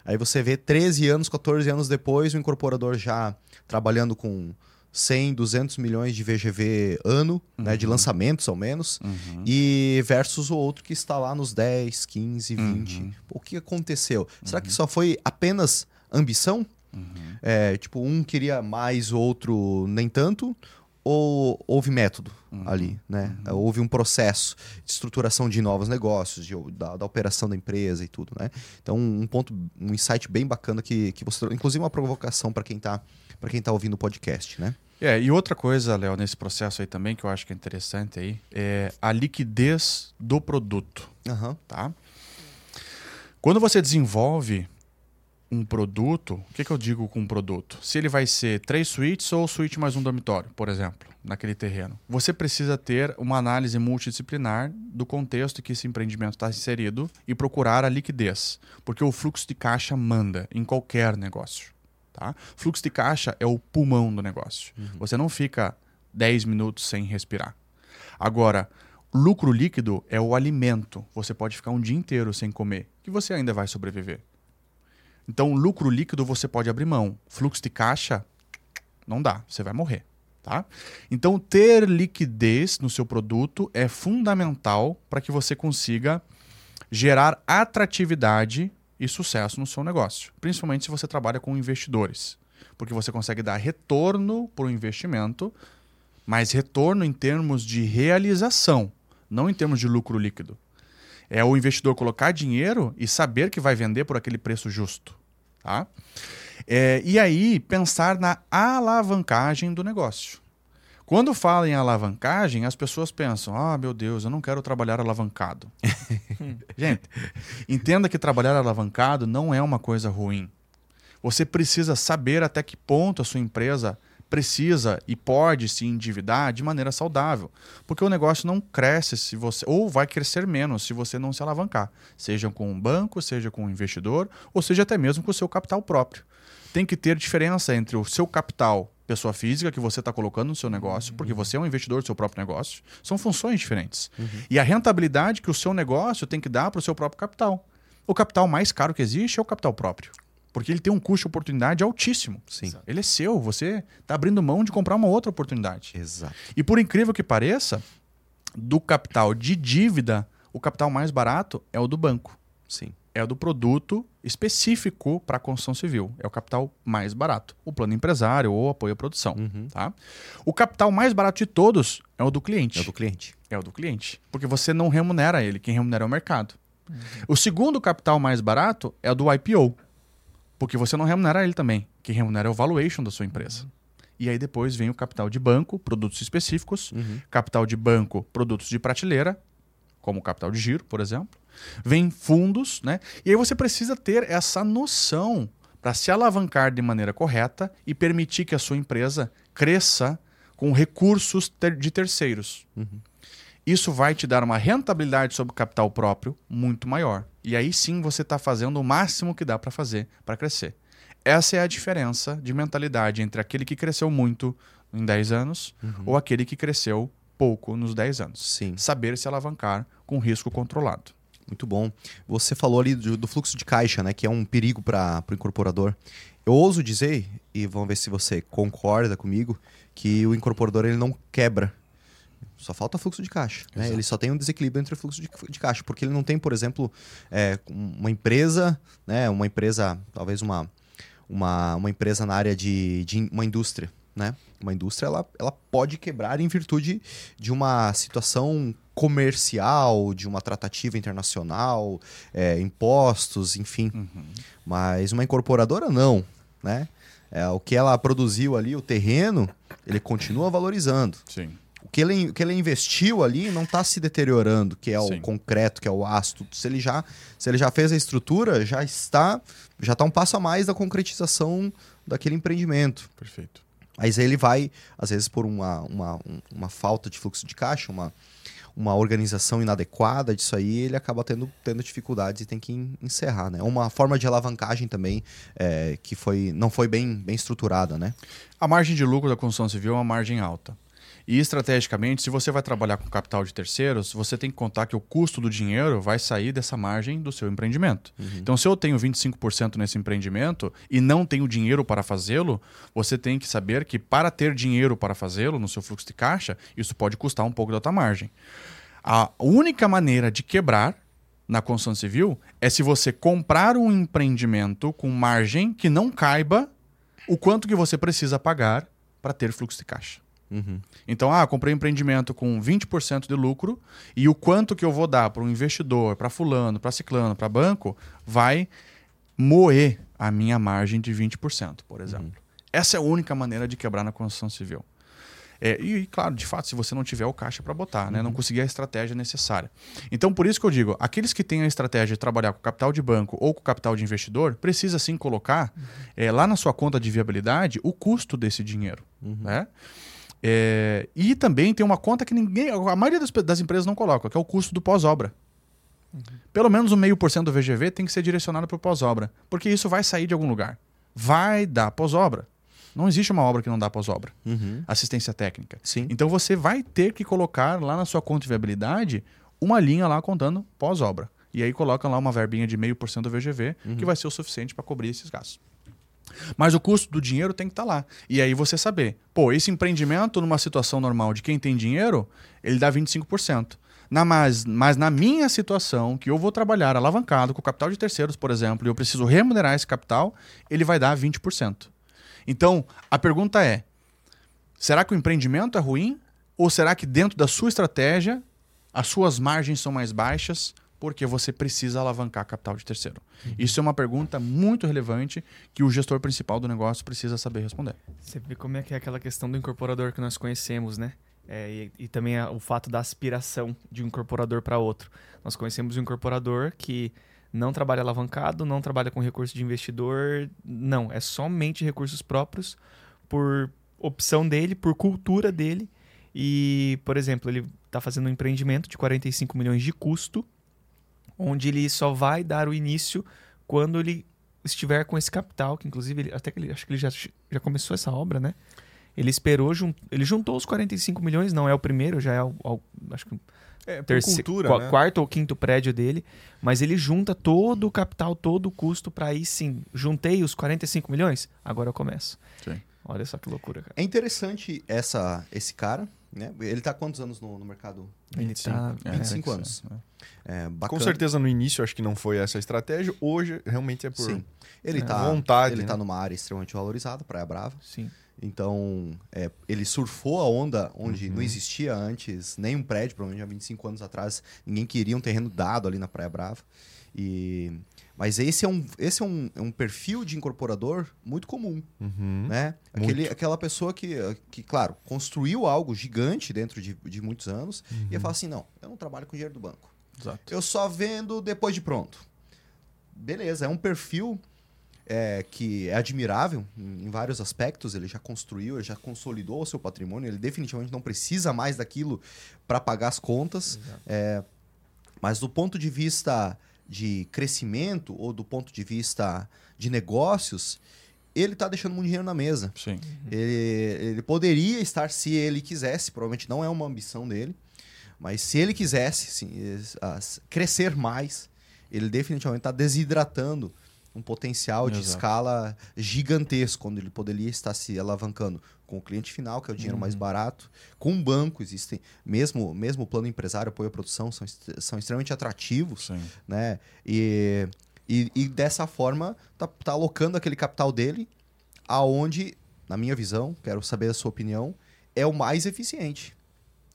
Aí você vê 13 anos, 14 anos depois, o incorporador já trabalhando com 100, 200 milhões de VGV ano, uhum. né, de uhum. lançamentos ao menos, uhum. e versus o outro que está lá nos 10, 15, 20. Uhum. O que aconteceu? Será que uhum. só foi apenas ambição? Uhum. É, tipo, um queria mais, outro nem tanto? ou houve método uhum. ali, né? Uhum. Houve um processo de estruturação de novos negócios, de, da, da, operação da empresa e tudo, né? Então, um ponto, um insight bem bacana que, que você inclusive uma provocação para quem está para quem tá ouvindo o podcast, né? É, e outra coisa, Léo, nesse processo aí também que eu acho que é interessante aí, é a liquidez do produto, uhum. tá? Quando você desenvolve um produto, o que, que eu digo com um produto? Se ele vai ser três suítes ou suíte mais um dormitório, por exemplo, naquele terreno. Você precisa ter uma análise multidisciplinar do contexto que esse empreendimento está inserido e procurar a liquidez, porque o fluxo de caixa manda em qualquer negócio. Tá? Fluxo de caixa é o pulmão do negócio. Uhum. Você não fica 10 minutos sem respirar. Agora, lucro líquido é o alimento. Você pode ficar um dia inteiro sem comer, que você ainda vai sobreviver. Então, lucro líquido você pode abrir mão. Fluxo de caixa, não dá, você vai morrer. Tá? Então, ter liquidez no seu produto é fundamental para que você consiga gerar atratividade e sucesso no seu negócio, principalmente se você trabalha com investidores, porque você consegue dar retorno para o investimento, mas retorno em termos de realização, não em termos de lucro líquido. É o investidor colocar dinheiro e saber que vai vender por aquele preço justo. Tá? É, e aí, pensar na alavancagem do negócio. Quando fala em alavancagem, as pessoas pensam: ah, meu Deus, eu não quero trabalhar alavancado. (laughs) Gente, entenda que trabalhar alavancado não é uma coisa ruim. Você precisa saber até que ponto a sua empresa precisa e pode se endividar de maneira saudável, porque o negócio não cresce se você ou vai crescer menos se você não se alavancar, seja com um banco, seja com um investidor, ou seja até mesmo com o seu capital próprio. Tem que ter diferença entre o seu capital pessoa física que você está colocando no seu negócio, porque uhum. você é um investidor do seu próprio negócio. São funções diferentes. Uhum. E a rentabilidade que o seu negócio tem que dar para o seu próprio capital. O capital mais caro que existe é o capital próprio. Porque ele tem um custo de oportunidade altíssimo. Sim. Ele é seu, você está abrindo mão de comprar uma outra oportunidade. Exato. E por incrível que pareça, do capital de dívida, o capital mais barato é o do banco. Sim. É o do produto específico para a construção civil. É o capital mais barato. O plano empresário ou apoio à produção. Uhum. Tá? O capital mais barato de todos é o do cliente. É o do cliente. É o do cliente. Porque você não remunera ele, quem remunera é o mercado. Uhum. O segundo capital mais barato é o do IPO. Porque você não remunera ele também. Quem remunera é o valuation da sua empresa. Uhum. E aí depois vem o capital de banco, produtos específicos, uhum. capital de banco, produtos de prateleira, como o capital de giro, por exemplo. Vem fundos, né? E aí você precisa ter essa noção para se alavancar de maneira correta e permitir que a sua empresa cresça com recursos ter de terceiros. Uhum. Isso vai te dar uma rentabilidade sobre o capital próprio muito maior. E aí sim você está fazendo o máximo que dá para fazer para crescer. Essa é a diferença de mentalidade entre aquele que cresceu muito em 10 anos uhum. ou aquele que cresceu pouco nos 10 anos. Sim. Saber se alavancar com risco controlado. Muito bom. Você falou ali do, do fluxo de caixa, né, que é um perigo para o incorporador. Eu ouso dizer, e vamos ver se você concorda comigo, que o incorporador ele não quebra só falta fluxo de caixa. Né? Ele só tem um desequilíbrio entre o fluxo de, de caixa, porque ele não tem, por exemplo, é, uma empresa, né? uma empresa, talvez uma, uma, uma empresa na área de, de uma indústria. né? Uma indústria ela, ela pode quebrar em virtude de uma situação comercial, de uma tratativa internacional, é, impostos, enfim. Uhum. Mas uma incorporadora não, né? É, o que ela produziu ali, o terreno, ele continua valorizando. Sim. Que ele, que ele investiu ali não está se deteriorando, que é Sim. o concreto, que é o aço. tudo. Se ele já, se ele já fez a estrutura, já está já está um passo a mais da concretização daquele empreendimento. Perfeito. Mas ele vai, às vezes, por uma, uma, um- uma falta de fluxo de caixa, uma, uma organização inadequada disso aí, ele acaba tendo, tendo dificuldades e tem que en- encerrar, né? Uma forma de alavancagem também é, que foi, não foi bem, bem estruturada, né? A margem de lucro da construção civil é uma margem alta. E estrategicamente, se você vai trabalhar com capital de terceiros, você tem que contar que o custo do dinheiro vai sair dessa margem do seu empreendimento. Então, se eu tenho 25% nesse empreendimento e não tenho dinheiro para fazê-lo, você tem que saber que para ter dinheiro para fazê-lo no seu fluxo de caixa, isso pode custar um pouco da tua margem. A única maneira de quebrar na construção civil é se você comprar um empreendimento com margem que não caiba o quanto que você precisa pagar para ter fluxo de caixa. Então, ah, comprei um empreendimento com 20% de lucro e o quanto que eu vou dar para um investidor, para fulano, para ciclano, para banco, vai moer a minha margem de 20%, por exemplo. Essa é a única maneira de quebrar na construção civil. É, e, claro, de fato, se você não tiver o caixa para botar, né? não conseguir a estratégia necessária. Então, por isso que eu digo, aqueles que têm a estratégia de trabalhar com capital de banco ou com capital de investidor, precisa sim colocar é, lá na sua conta de viabilidade o custo desse dinheiro. Né? É, e também tem uma conta que ninguém, a maioria das, das empresas não coloca, que é o custo do pós-obra. Pelo menos um meio por cento do VGV tem que ser direcionado para o pós-obra, porque isso vai sair de algum lugar. Vai dar pós-obra. Não existe uma obra que não dá pós-obra. Assistência técnica. Sim. Então você vai ter que colocar lá na sua conta de viabilidade uma linha lá contando pós-obra. E aí coloca lá uma verbinha de meio por cento do VGV, que vai ser o suficiente para cobrir esses gastos. Mas o custo do dinheiro tem que estar lá. E aí você saber, pô, esse empreendimento numa situação normal de quem tem dinheiro, ele dá 25%. Na, mas, mas na minha situação, que eu vou trabalhar alavancado com capital de terceiros, por exemplo, e eu preciso remunerar esse capital, ele vai dar 20%. Então, a pergunta é: será que o empreendimento é ruim? Ou será que dentro da sua estratégia as suas margens são mais baixas porque você precisa alavancar capital de terceiro? Isso é uma pergunta muito relevante que o gestor principal do negócio precisa saber responder. Você vê como é que é aquela questão do incorporador que nós conhecemos, né? É, e, e também a- o fato da aspiração de um incorporador para outro. Nós conhecemos um incorporador que não trabalha alavancado, não trabalha com recurso de investidor, não, é somente recursos próprios por opção dele, por cultura dele. E, por exemplo, ele está fazendo um empreendimento de 45 milhões de custo, onde ele só vai dar o início quando ele estiver com esse capital, que inclusive ele, até que ele acho que ele já, já começou essa obra, né? Ele esperou, jun- ele juntou os 45 milhões, não é o primeiro, já é o, o- acho que É, terceiro, cultura, né? quarto ou quinto prédio dele, mas ele junta todo o capital, todo o custo para aí sim, juntei os 45 milhões, agora eu começo. Sim. Olha só que loucura, cara. É interessante essa, esse cara, né? Ele tá há quantos anos no, no mercado? Ele tá, É, 25 tem que anos. ser, né? É, bacana. Com certeza no início acho que não foi essa a estratégia. Hoje realmente é por Sim. Ele é, tá, vontade. ele né? tá numa área extremamente valorizada, Praia Brava. sim. Então, é, ele surfou a onda onde Uhum. não existia antes nenhum prédio, provavelmente há 25 anos atrás, ninguém queria um terreno dado ali na Praia Brava. E, mas esse é um, esse é um, é um perfil de incorporador muito comum, Uhum. né? Aquele, aquela pessoa que, que, claro, construiu algo gigante dentro de, de muitos anos e Uhum. ia falar assim, não, eu não trabalho com dinheiro do banco. Exato. Eu só vendo depois de pronto. Beleza, é um perfil é, que é admirável em, em vários aspectos. Ele já construiu, ele já consolidou o seu patrimônio. Ele definitivamente não precisa mais daquilo para pagar as contas. É, mas do ponto de vista de crescimento ou do ponto de vista de negócios, ele está deixando muito dinheiro na mesa. Sim. Ele, ele poderia estar se ele quisesse, provavelmente não é uma ambição dele, mas se ele quisesse sim, crescer mais, ele definitivamente está desidratando um potencial de Exato. escala gigantesco, quando ele poderia estar se alavancando com o cliente final, que é o dinheiro mais barato, com um banco, existem, mesmo, mesmo o plano empresário, apoio à produção, são, são extremamente atrativos Sim. né? E, e, e dessa forma tá, tá alocando aquele capital dele aonde na minha visão, quero saber a sua opinião, é o mais eficiente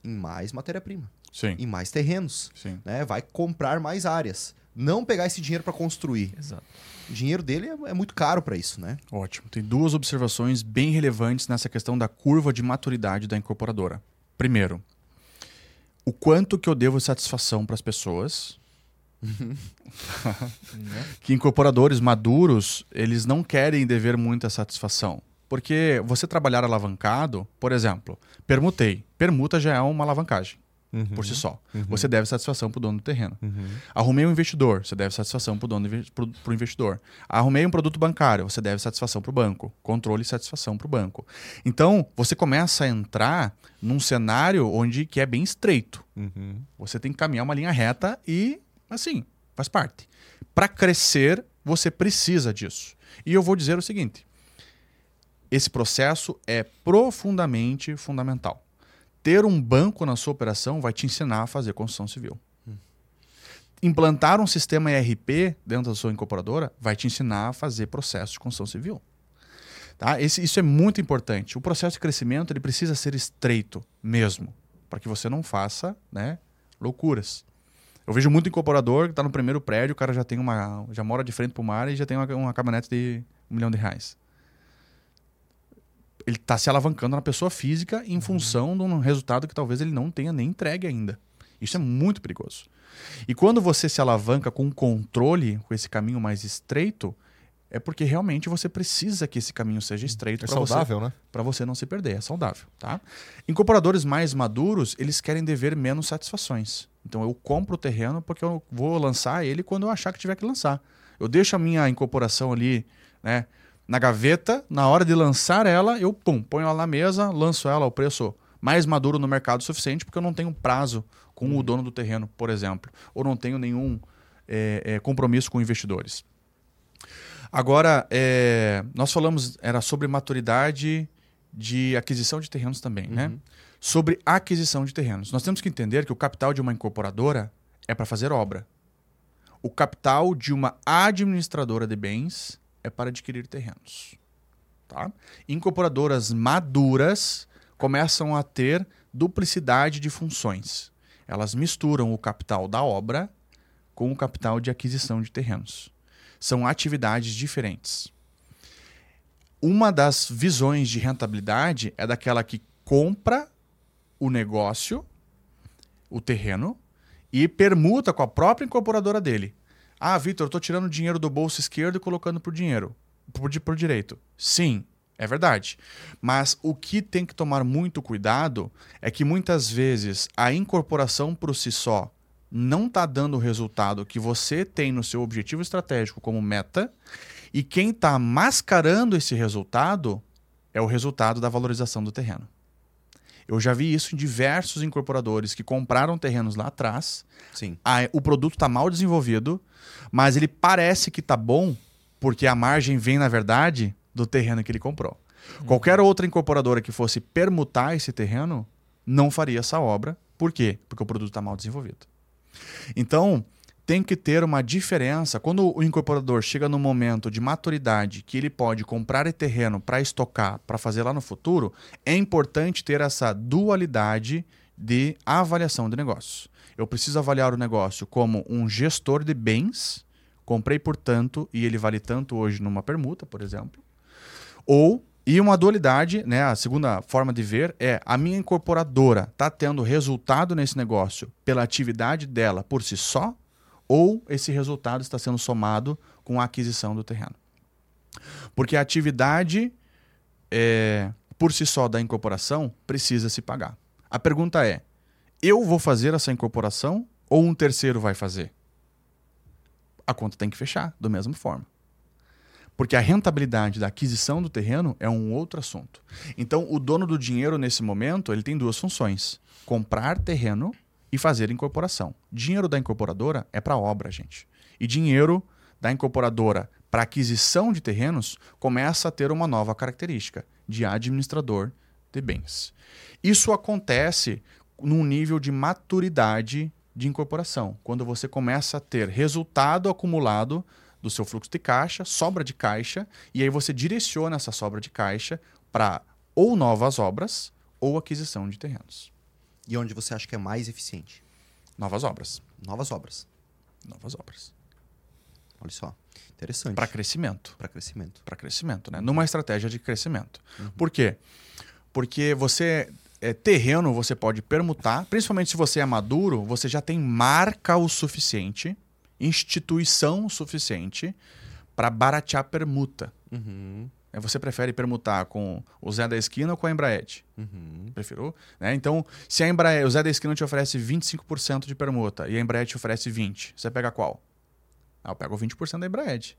em mais matéria-prima, Sim. em mais terrenos, Sim. né? Vai comprar mais áreas, não pegar esse dinheiro para construir. Exato. O dinheiro dele é, é muito caro para isso, né? Ótimo. Tem duas observações bem relevantes nessa questão da curva de maturidade da incorporadora. Primeiro, o quanto que eu devo satisfação para as pessoas. (laughs) que incorporadores maduros, eles não querem dever muita satisfação. Porque você trabalhar alavancado, por exemplo, permutei. Permuta já é uma alavancagem por si só. Você deve satisfação para o dono do terreno. Arrumei um investidor, você deve satisfação para o dono pro, pro investidor. Arrumei um produto bancário, você deve satisfação para o banco. Controle e satisfação para o banco. Então, você começa a entrar num cenário onde que é bem estreito. Uhum. Você tem que caminhar uma linha reta e, assim, faz parte. Para crescer, você precisa disso. E eu vou dizer o seguinte: esse processo é profundamente fundamental. Ter um banco na sua operação vai te ensinar a fazer construção civil. Implantar um sistema ERP dentro da sua incorporadora vai te ensinar a fazer processo de construção civil. Tá? Esse- isso é muito importante. O processo de crescimento ele precisa ser estreito mesmo, para que você não faça né, loucuras. Eu vejo muito incorporador que está no primeiro prédio, o cara já tem uma, já mora de frente para uma área e já tem uma, uma caminhonete de um milhão de reais. Ele está se alavancando na pessoa física em função de um resultado que talvez ele não tenha nem entregue ainda. Isso é muito perigoso. E quando você se alavanca com controle, com esse caminho mais estreito, é porque realmente você precisa que esse caminho seja estreito É para você saudável, né? para você não se perder, é saudável, tá? Incorporadores mais maduros, eles querem dever menos satisfações. Então eu compro o terreno porque eu vou lançar ele quando eu achar que tiver que lançar. Eu deixo a minha incorporação ali, né, na gaveta, na hora de lançar ela, eu pum, ponho ela na mesa, lanço ela ao preço mais maduro no mercado o suficiente, porque eu não tenho prazo com o dono do terreno, por exemplo, ou não tenho nenhum é, é, compromisso com investidores. Agora, é, nós falamos, era sobre maturidade de aquisição de terrenos também, né? Sobre aquisição de terrenos. Nós temos que entender que o capital de uma incorporadora é para fazer obra. O capital de uma administradora de bens é para adquirir terrenos. Tá? Incorporadoras maduras começam a ter duplicidade de funções. Elas misturam o capital da obra com o capital de aquisição de terrenos. São atividades diferentes. Uma das visões de rentabilidade é daquela que compra o negócio, o terreno, e permuta com a própria incorporadora dele. Ah, Vitor, eu estou tirando dinheiro do bolso esquerdo e colocando o dinheiro, por, por direito. Sim, é verdade. Mas o que tem que tomar muito cuidado é que muitas vezes a incorporação por si só não está dando o resultado que você tem no seu objetivo estratégico como meta, e quem está mascarando esse resultado é o resultado da valorização do terreno. Eu já vi isso em diversos incorporadores que compraram terrenos lá atrás. Sim. a- o produto está mal desenvolvido, mas ele parece que está bom porque a margem vem, na verdade, do terreno que ele comprou. Qualquer outra incorporadora que fosse permutar esse terreno não faria essa obra. Por quê? Porque o produto está mal desenvolvido. Então, tem que ter uma diferença. Quando o incorporador chega no momento de maturidade que ele pode comprar terreno para estocar, para fazer lá no futuro, é importante ter essa dualidade de avaliação de negócio. Eu preciso avaliar o negócio como um gestor de bens, comprei por tanto e ele vale tanto hoje numa permuta, por exemplo. Ou, e uma dualidade, né, a segunda forma de ver é a minha incorporadora está tendo resultado nesse negócio pela atividade dela por si só, ou esse resultado está sendo somado com a aquisição do terreno. Porque a atividade é, por si só da incorporação precisa se pagar. A pergunta é: eu vou fazer essa incorporação ou um terceiro vai fazer? A conta tem que fechar da mesma forma. Porque a rentabilidade da aquisição do terreno é um outro assunto. Então, o dono do dinheiro, nesse momento, ele tem duas funções: comprar terreno e fazer incorporação. Dinheiro da incorporadora é para obra, gente. E dinheiro da incorporadora para aquisição de terrenos começa a ter uma nova característica de administrador de bens. Isso acontece num nível de maturidade de incorporação, quando você começa a ter resultado acumulado do seu fluxo de caixa, sobra de caixa, e aí você direciona essa sobra de caixa para ou novas obras ou aquisição de terrenos. E onde você acha que é mais eficiente? Novas obras. Novas obras. Novas obras. Olha só. Interessante. Para crescimento. Para crescimento. Para crescimento, né? Numa estratégia de crescimento. Por quê? Porque você é, terreno você pode permutar, principalmente se você é maduro, você já tem marca o suficiente, instituição o suficiente para baratear permuta. Uhum. É, Você prefere permutar com o Zé da Esquina ou com a Embraed? Uhum. Prefiro. Né? Então, se a Embraed, o Zé da Esquina te oferece 25% de permuta e a Embraed te oferece 20%, você pega qual? Ah, eu pego 20% da Embraed.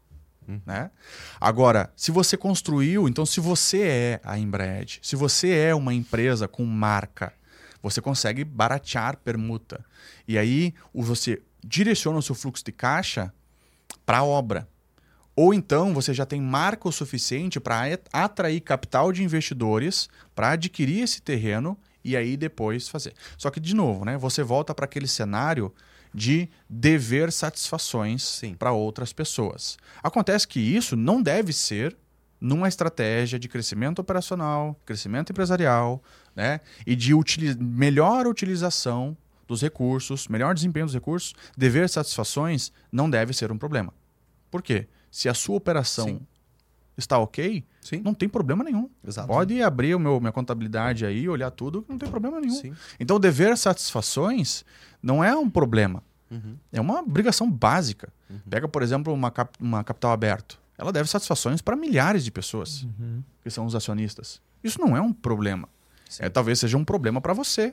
Né? Agora, se você construiu, então se você é a Embraed, se você é uma empresa com marca, você consegue baratear permuta. E aí você direciona o seu fluxo de caixa para a obra. Ou então você já tem marca o suficiente para atrair capital de investidores para adquirir esse terreno e aí depois fazer. Só que, de novo, né, você volta para aquele cenário de dever satisfações para outras pessoas. Acontece que isso não deve ser numa estratégia de crescimento operacional, crescimento empresarial, né? E de melhor utilização dos recursos, melhor desempenho dos recursos, dever satisfações não deve ser um problema. Por quê? Se a sua operação Sim. está ok, Sim. não tem problema nenhum. Exato. Pode abrir o meu, minha contabilidade aí, olhar tudo, não tem problema nenhum. Sim. Então, dever satisfações não é um problema. Uhum. É uma obrigação básica. Pega, por exemplo, uma, cap- uma capital aberto. Ela deve satisfações para milhares de pessoas que são os acionistas. Isso não é um problema. É, talvez seja um problema para você,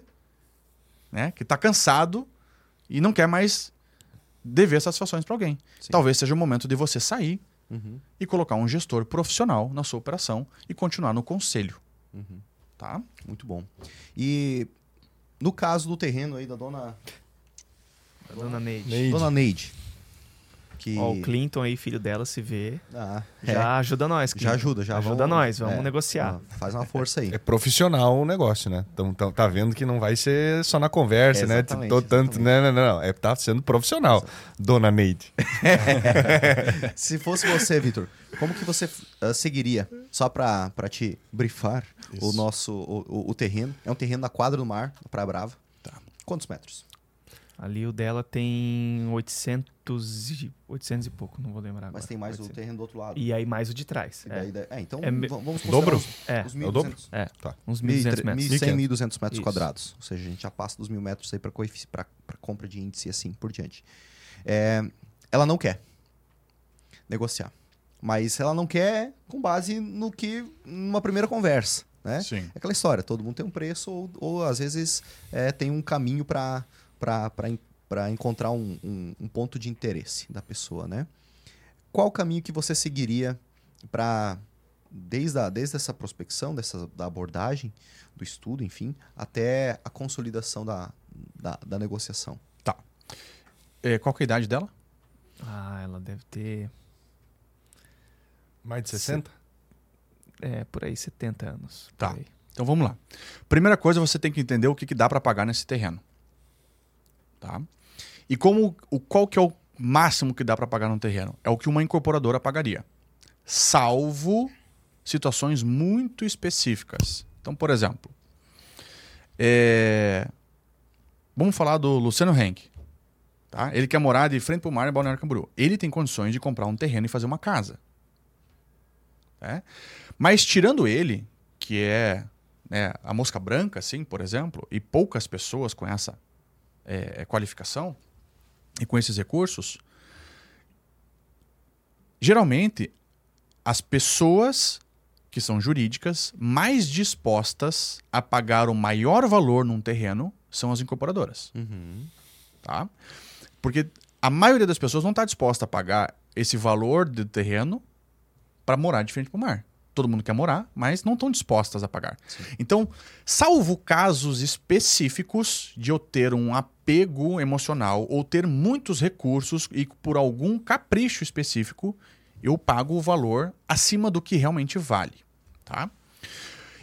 né? que está cansado e não quer mais dever satisfações para alguém. Sim. Talvez seja o momento de você sair Uhum. e colocar um gestor profissional na sua operação e continuar no conselho. Uhum. Tá? Muito bom. E no caso do terreno aí da dona, dona Neide. Neide. dona Neide, que Ó, o Clinton aí, filho dela, se vê. Ah, é. Já ajuda nós, já Clinton. ajuda, já Ajuda vamos- nós, vamos é, negociar. Faz uma força aí. É profissional o negócio, né? Então tá, tá vendo que não vai ser só na conversa, né? Exatamente, Tô tanto, exatamente. né? Não, não, não. É, tá sendo profissional, dona Neide. (laughs) Se fosse você, Vitor, como que você ah, seguiria? Só pra, pra te brifar o Isso. nosso o, o- o terreno. É um terreno na quadra do mar, na Praia Brava. Tá. Quantos metros? Ali o dela tem 800 e, 800 e pouco, não vou lembrar agora. Mas tem mais o 800. terreno do outro lado. E aí mais o de trás. É, daí- daí- é, então É vamos Dobro? os, é, os É o dobro? 1.200. é, Tá. uns 1.200 metros. 1.100, 1.200 metros Isso. quadrados. Ou seja, a gente já passa dos mil metros aí para compra de índice e assim por diante. É, ela não quer negociar. Mas ela não quer com base no que numa primeira conversa, né? Sim. É aquela história, todo mundo tem um preço ou, ou às vezes é, tem um caminho para encontrar um, um- um ponto de interesse da pessoa, né? Qual o caminho que você seguiria para desde, a, desde essa prospecção, dessa, da abordagem, do estudo, enfim, até a consolidação da, da, da negociação? É, qual que é a idade dela? Ah, ela deve ter, Mais de 60? é, por aí, 70 anos. Tá. aí. Então vamos lá. Primeira coisa, você tem que entender o que, que dá para pagar nesse terreno. Tá? E como o qual que é o máximo que dá para pagar no terreno? É o que uma incorporadora pagaria. Salvo situações muito específicas. Então, por exemplo, é, vamos falar do Luciano Henk. Tá? Ele quer morar de frente para o mar em Balneário Camboriú. Ele tem condições de comprar um terreno e fazer uma casa. Né? Mas tirando ele, que é né, a mosca branca, assim, por exemplo, e poucas pessoas com essa é, qualificação e com esses recursos, geralmente as pessoas que são jurídicas mais dispostas a pagar o maior valor num terreno são as incorporadoras tá? Porque a maioria das pessoas não está disposta a pagar esse valor do terreno para morar de frente para o mar. Todo mundo quer morar, mas não estão dispostas a pagar. Então, salvo casos específicos de eu ter um apego emocional ou ter muitos recursos e por algum capricho específico, eu pago o valor acima do que realmente vale, tá?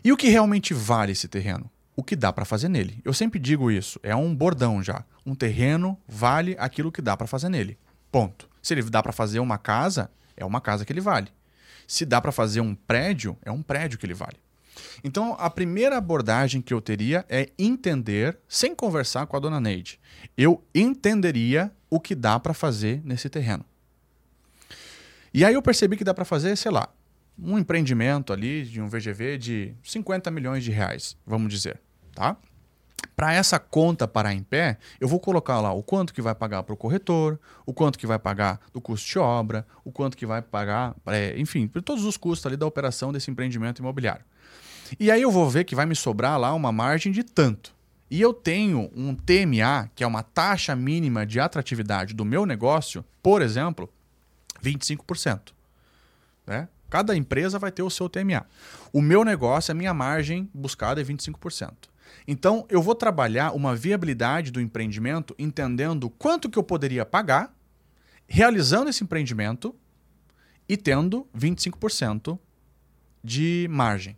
E o que realmente vale esse terreno? O que dá para fazer nele. Eu sempre digo isso, é um bordão já. Um terreno vale aquilo que dá para fazer nele. Ponto. Se ele dá para fazer uma casa, é uma casa que ele vale. Se dá para fazer um prédio, é um prédio que ele vale. Então, a primeira abordagem que eu teria é entender, sem conversar com a dona Neide, eu entenderia o que dá para fazer nesse terreno. E aí eu percebi que dá para fazer, sei lá, um empreendimento ali de um VGV de 50 milhões de reais, vamos dizer, tá? Para essa conta parar em pé, eu vou colocar lá o quanto que vai pagar para o corretor, o quanto que vai pagar do custo de obra, o quanto que vai pagar, é, enfim, por todos os custos ali da operação desse empreendimento imobiliário. E aí eu vou ver que vai me sobrar lá uma margem de tanto. E eu tenho um TMA, que é uma taxa mínima de atratividade do meu negócio, por exemplo, 25%. Né? Cada empresa vai ter o seu TMA. O meu negócio, a minha margem buscada é 25%. Então, eu vou trabalhar uma viabilidade do empreendimento entendendo quanto que eu poderia pagar, realizando esse empreendimento e tendo 25% de margem.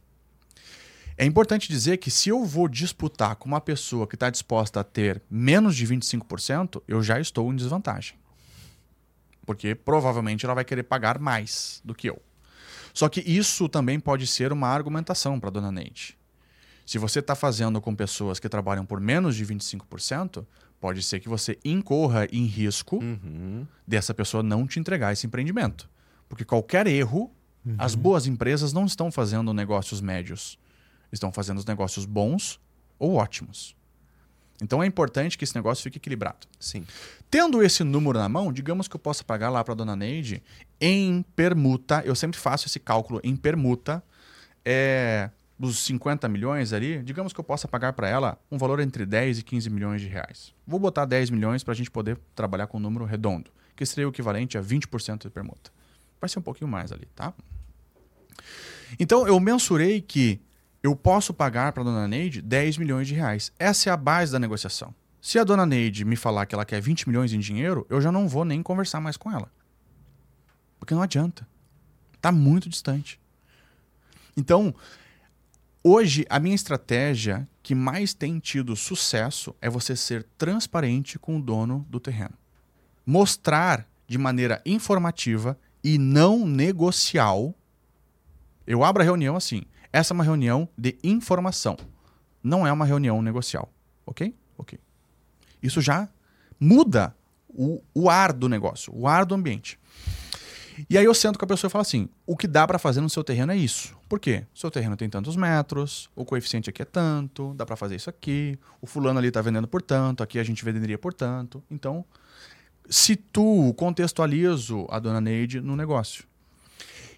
É importante dizer que se eu vou disputar com uma pessoa que está disposta a ter menos de 25%, eu já estou em desvantagem. Porque provavelmente ela vai querer pagar mais do que eu. Só que isso também pode ser uma argumentação para a dona Neide. Se você está fazendo com pessoas que trabalham por menos de 25%, pode ser que você incorra em risco uhum. dessa pessoa não te entregar esse empreendimento. Porque qualquer erro, uhum. as boas empresas não estão fazendo negócios médios estão fazendo os negócios bons ou ótimos. Então é importante que esse negócio fique equilibrado. Sim. Tendo esse número na mão, digamos que eu possa pagar lá para a dona Neide em permuta. Eu sempre faço esse cálculo em permuta. É, dos 50 milhões ali, digamos que eu possa pagar para ela um valor entre 10 e 15 milhões de reais. Vou botar 10 milhões para a gente poder trabalhar com um número redondo, que seria o equivalente a 20% de permuta. Vai ser um pouquinho mais ali, tá? Então eu mensurei que eu posso pagar para a dona Neide 10 milhões de reais. Essa é a base da negociação. Se a dona Neide me falar que ela quer 20 milhões em dinheiro, eu já não vou nem conversar mais com ela. Porque não adianta. Está muito distante. Então, hoje, a minha estratégia que mais tem tido sucesso é você ser transparente com o dono do terreno. Mostrar de maneira informativa e não negocial. Eu abro a reunião assim. Essa é uma reunião de informação. Não é uma reunião negocial. Ok? Ok. Isso já muda o, o ar do negócio, o ar do ambiente. E aí eu sento com a pessoa e falo assim: o que dá para fazer no seu terreno é isso. Por quê? Seu terreno tem tantos metros, o coeficiente aqui é tanto, dá para fazer isso aqui, o fulano ali está vendendo por tanto, aqui a gente venderia por tanto. Então, situo, contextualizo a dona Neide no negócio.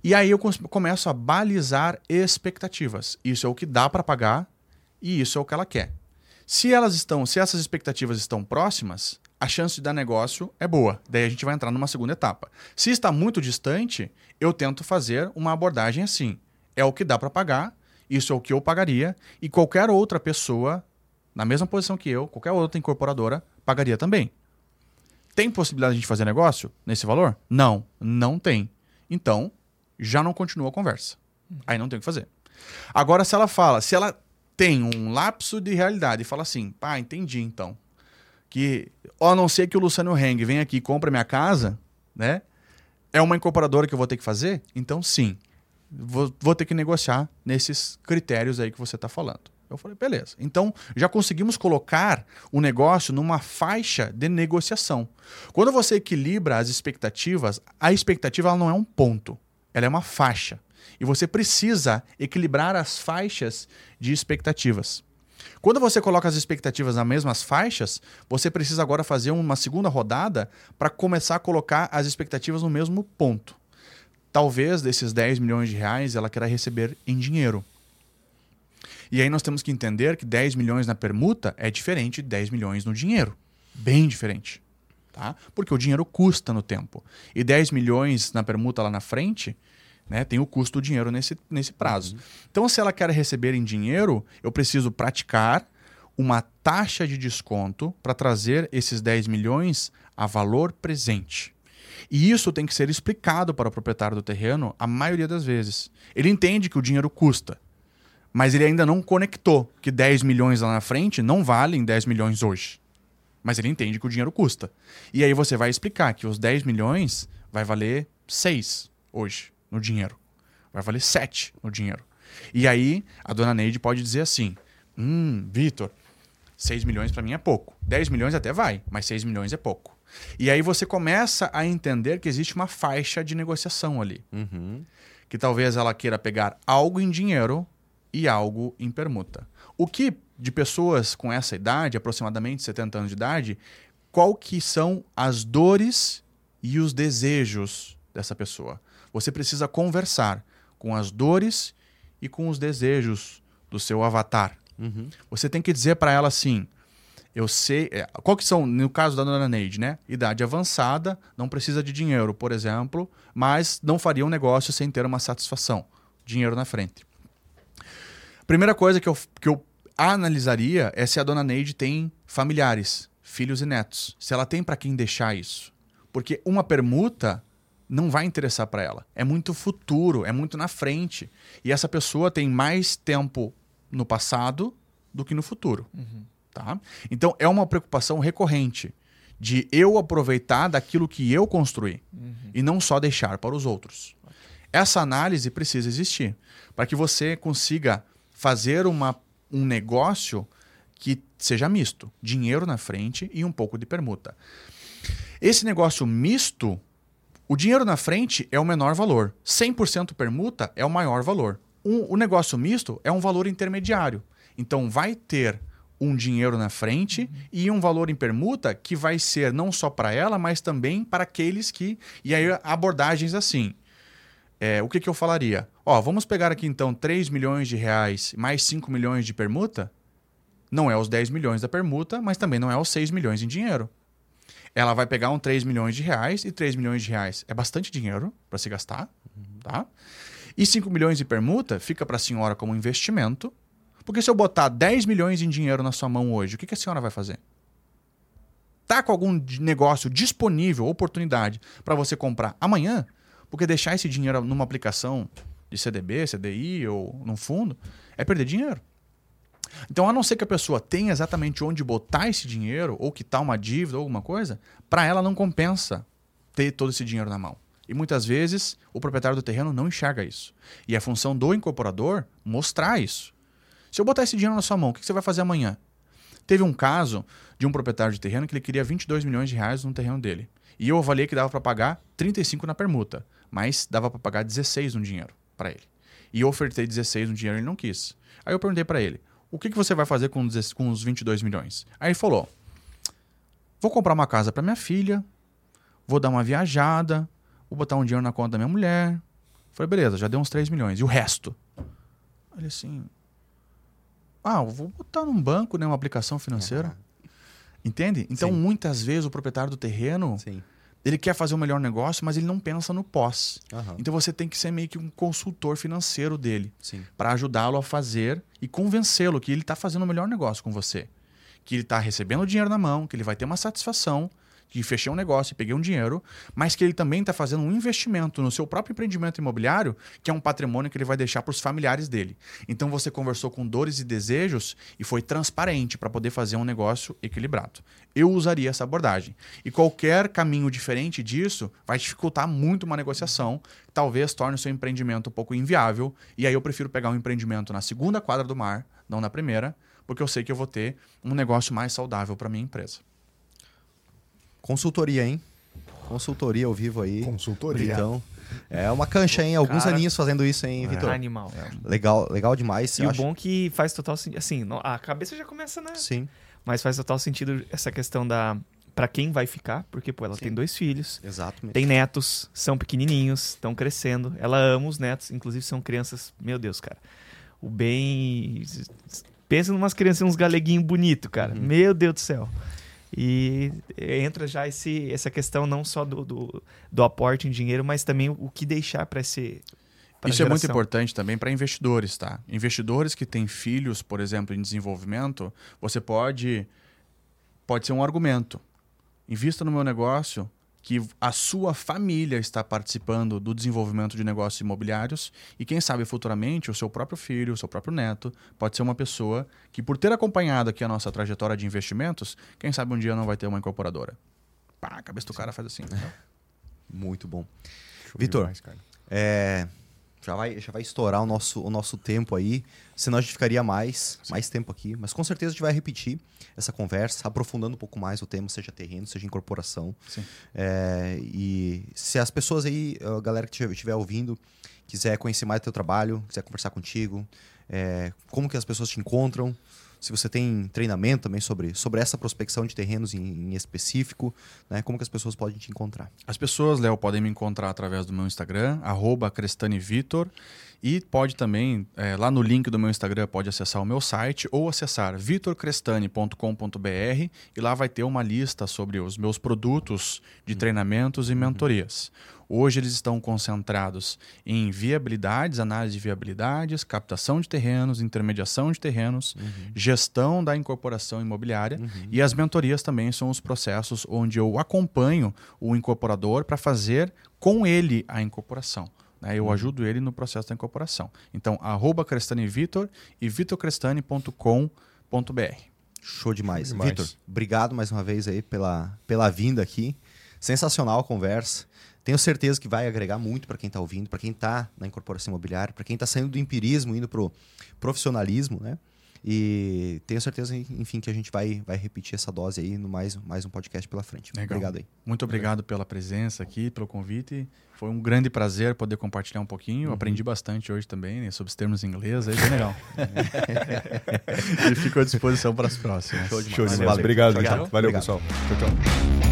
E aí eu começo a balizar expectativas. Isso é o que dá para pagar e isso é o que ela quer. Se elas estão, se essas expectativas estão próximas, a chance de dar negócio é boa. Daí a gente vai entrar numa segunda etapa. Se está muito distante, eu tento fazer uma abordagem assim. É o que dá para pagar, isso é o que eu pagaria e qualquer outra pessoa na mesma posição que eu, qualquer outra incorporadora pagaria também. Tem possibilidade de fazer negócio nesse valor? Não, não tem. Então, já não continua a conversa. Aí não tem o que fazer. Agora, se ela fala, se ela tem um lapso de realidade e fala assim, pá, entendi então. Que, a não ser que o Luciano Heng venha aqui e compre minha casa, né? É uma incorporadora que eu vou ter que fazer? Então, sim. Vou, vou ter que negociar nesses critérios aí que você está falando. Eu falei, beleza. Então, já conseguimos colocar o negócio numa faixa de negociação. Quando você equilibra as expectativas, a expectativa não é um ponto ela é uma faixa. E você precisa equilibrar as faixas de expectativas. Quando você coloca as expectativas nas mesmas faixas, você precisa agora fazer uma segunda rodada para começar a colocar as expectativas no mesmo ponto. Talvez desses 10 milhões de reais ela queira receber em dinheiro. E aí nós temos que entender que 10 milhões na permuta é diferente de 10 milhões no dinheiro. Bem diferente. Tá? Porque o dinheiro custa no tempo. E 10 milhões na permuta lá na frente, né, tem o custo do dinheiro nesse, nesse prazo. Uhum. Então, se ela quer receber em dinheiro, eu preciso praticar uma taxa de desconto para trazer esses 10 milhões a valor presente. E isso tem que ser explicado para o proprietário do terreno a maioria das vezes. Ele entende que o dinheiro custa, mas ele ainda não conectou que 10 milhões lá na frente não valem 10 milhões hoje. Mas ele entende que o dinheiro custa. E aí você vai explicar que os 10 milhões vai valer 6 hoje no dinheiro. Vai valer 7 no dinheiro. E aí a dona Neide pode dizer assim: Hum, Vitor, 6 milhões para mim é pouco. 10 milhões até vai, mas 6 milhões é pouco. E aí você começa a entender que existe uma faixa de negociação ali. Uhum. Que talvez ela queira pegar algo em dinheiro e algo em permuta. O que de pessoas com essa idade, aproximadamente 70 anos de idade, qual que são as dores e os desejos dessa pessoa? Você precisa conversar com as dores e com os desejos do seu avatar. Uhum. Você tem que dizer para ela assim: eu sei. é, Qual que são, no caso da dona Neide, né? Idade avançada, não precisa de dinheiro, por exemplo, mas não faria um negócio sem ter uma satisfação. Dinheiro na frente. Primeira coisa que eu, que eu analisaria é se a dona Neide tem familiares, filhos e netos. Se ela tem para quem deixar isso. Porque uma permuta não vai interessar para ela. É muito futuro, é muito na frente. E essa pessoa tem mais tempo no passado do que no futuro. Tá? Então é uma preocupação recorrente de eu aproveitar daquilo que eu construí e não só deixar para os outros. Essa análise precisa existir para que você consiga fazer uma, um negócio que seja misto, dinheiro na frente e um pouco de permuta. Esse negócio misto, o dinheiro na frente é o menor valor, 100% permuta é o maior valor. Um- o negócio misto é um valor intermediário. Então vai ter um dinheiro na frente e um valor em permuta que vai ser não só para ela, mas também para aqueles que. E aí abordagens assim. É, o que, que eu falaria? Ó, vamos pegar aqui então 3 milhões de reais mais 5 milhões de permuta. Não é os 10 milhões da permuta, mas também não é os 6 milhões em dinheiro. Ela vai pegar um 3 milhões de reais e 3 milhões de reais é bastante dinheiro para se gastar, tá? E 5 milhões de permuta fica para a senhora como investimento. Porque se eu botar 10 milhões em dinheiro na sua mão hoje, o que, que a senhora vai fazer? Tá com algum negócio disponível, oportunidade para você comprar amanhã? Porque deixar esse dinheiro numa aplicação de CDB, CDI ou num fundo é perder dinheiro. Então, a não ser que a pessoa tenha exatamente onde botar esse dinheiro, ou que tá uma dívida ou alguma coisa, para ela não compensa ter todo esse dinheiro na mão. E muitas vezes o proprietário do terreno não enxerga isso. E é função do incorporador mostrar isso. Se eu botar esse dinheiro na sua mão, o que você vai fazer amanhã? Teve um caso de um proprietário de terreno que ele queria 22 milhões de reais no terreno dele. E eu avaliei que dava para pagar 35 na permuta, mas dava para pagar 16 no dinheiro para ele. E eu ofertei 16 no dinheiro, ele não quis. Aí eu perguntei para ele: "O que, que você vai fazer com, 16 com os 22 milhões?" Aí ele falou: "Vou comprar uma casa para minha filha, vou dar uma viajada, vou botar um dinheiro na conta da minha mulher." Falei: "Beleza, já deu uns 3 milhões. E o resto?" Ele assim: "Ah, eu vou botar num banco, né, uma aplicação financeira." Entende? Então, Sim. muitas vezes o proprietário do terreno, Sim. Ele quer fazer o melhor negócio, mas ele não pensa no pós. Aham. Então você tem que ser meio que um consultor financeiro dele, Sim. para ajudá-lo a fazer e convencê-lo que ele está fazendo o melhor negócio com você. Que ele está recebendo o dinheiro na mão, que ele vai ter uma satisfação, que fechei um negócio e peguei um dinheiro, mas que ele também está fazendo um investimento no seu próprio empreendimento imobiliário, que é um patrimônio que ele vai deixar para os familiares dele. Então você conversou com dores e desejos e foi transparente para poder fazer um negócio equilibrado. Eu usaria essa abordagem. E qualquer caminho diferente disso vai dificultar muito uma negociação, talvez torne o seu empreendimento um pouco inviável. E aí eu prefiro pegar um empreendimento na segunda quadra do mar, não na primeira, porque eu sei que eu vou ter um negócio mais saudável para minha empresa. Consultoria, hein? Consultoria ao vivo aí. Consultoria. Então, é uma cancha, hein? Alguns Cara, aninhos fazendo isso, hein, Vitor? Animal. Legal, legal demais. E o acho- bom que faz total sentido. Assim, a cabeça já começa, né? Sim, Mas faz total sentido essa questão da. Pra quem vai ficar, porque, pô, ela Sim. tem dois filhos, exato. tem netos, são pequenininhos, estão crescendo. Ela ama os netos, inclusive são crianças. Meu Deus, cara. O bem. Pensa em umas crianças, uns galeguinhos bonitos, cara. Uhum. Meu Deus do céu. E entra já esse, essa questão não só do, do, do aporte em dinheiro, mas também o que deixar para esse. pra Isso é muito geração. importante também para investidores, tá? Investidores que têm filhos, por exemplo, em desenvolvimento, você pode pode ser um argumento. Invista no meu negócio que a sua família está participando do desenvolvimento de negócios imobiliários e quem sabe futuramente o seu próprio filho, o seu próprio neto pode ser uma pessoa que por ter acompanhado aqui a nossa trajetória de investimentos, quem sabe um dia não vai ter uma incorporadora. Pá, a cabeça do cara faz assim. entendeu? (laughs) Muito bom. Vitor. É, Já vai, já vai estourar o nosso, o nosso tempo aí. Senão a gente ficaria mais, mais tempo aqui. Mas com certeza a gente vai repetir essa conversa, aprofundando um pouco mais o tema, seja terreno, seja incorporação. Sim. É, e se as pessoas aí, a galera que estiver ouvindo, quiser conhecer mais do teu trabalho, quiser conversar contigo, é, como que as pessoas te encontram, se você tem treinamento também sobre, sobre essa prospecção de terrenos em, em específico, né? Como que as pessoas podem te encontrar? As pessoas, Léo, podem me encontrar através do meu Instagram, arroba CrestaniVitor. E pode também, é, lá no link do meu Instagram, pode acessar o meu site ou acessar vitorcrestani.com.br e lá vai ter uma lista sobre os meus produtos de treinamentos e mentorias. Hoje eles estão concentrados em viabilidades, análise de viabilidades, captação de terrenos, intermediação de terrenos, uhum. gestão da incorporação imobiliária uhum. e as mentorias também são os processos onde eu acompanho o incorporador para fazer com ele a incorporação. Né? Eu uhum. ajudo ele no processo da incorporação. Então, arroba Crestani Vitor e vitorcrestani.com.br. Show demais. demais. Vitor, obrigado mais uma vez aí pela, pela vinda aqui. Sensacional a conversa. Tenho certeza que vai agregar muito para quem está ouvindo, para quem está na incorporação imobiliária, para quem está saindo do empirismo, indo para o profissionalismo, né? E tenho certeza, enfim, que a gente vai, vai repetir essa dose aí no mais, mais um podcast pela frente. Legal. Obrigado aí. Muito obrigado pela presença aqui, pelo convite. Foi um grande prazer poder compartilhar um pouquinho. Uhum. Aprendi bastante hoje também né, sobre os termos em inglês, aí bem legal. (laughs) e fico à disposição para as próximas. Show demais. Show demais. Valeu. Obrigado. Valeu, Valeu Obrigado. pessoal. Tchau, tchau.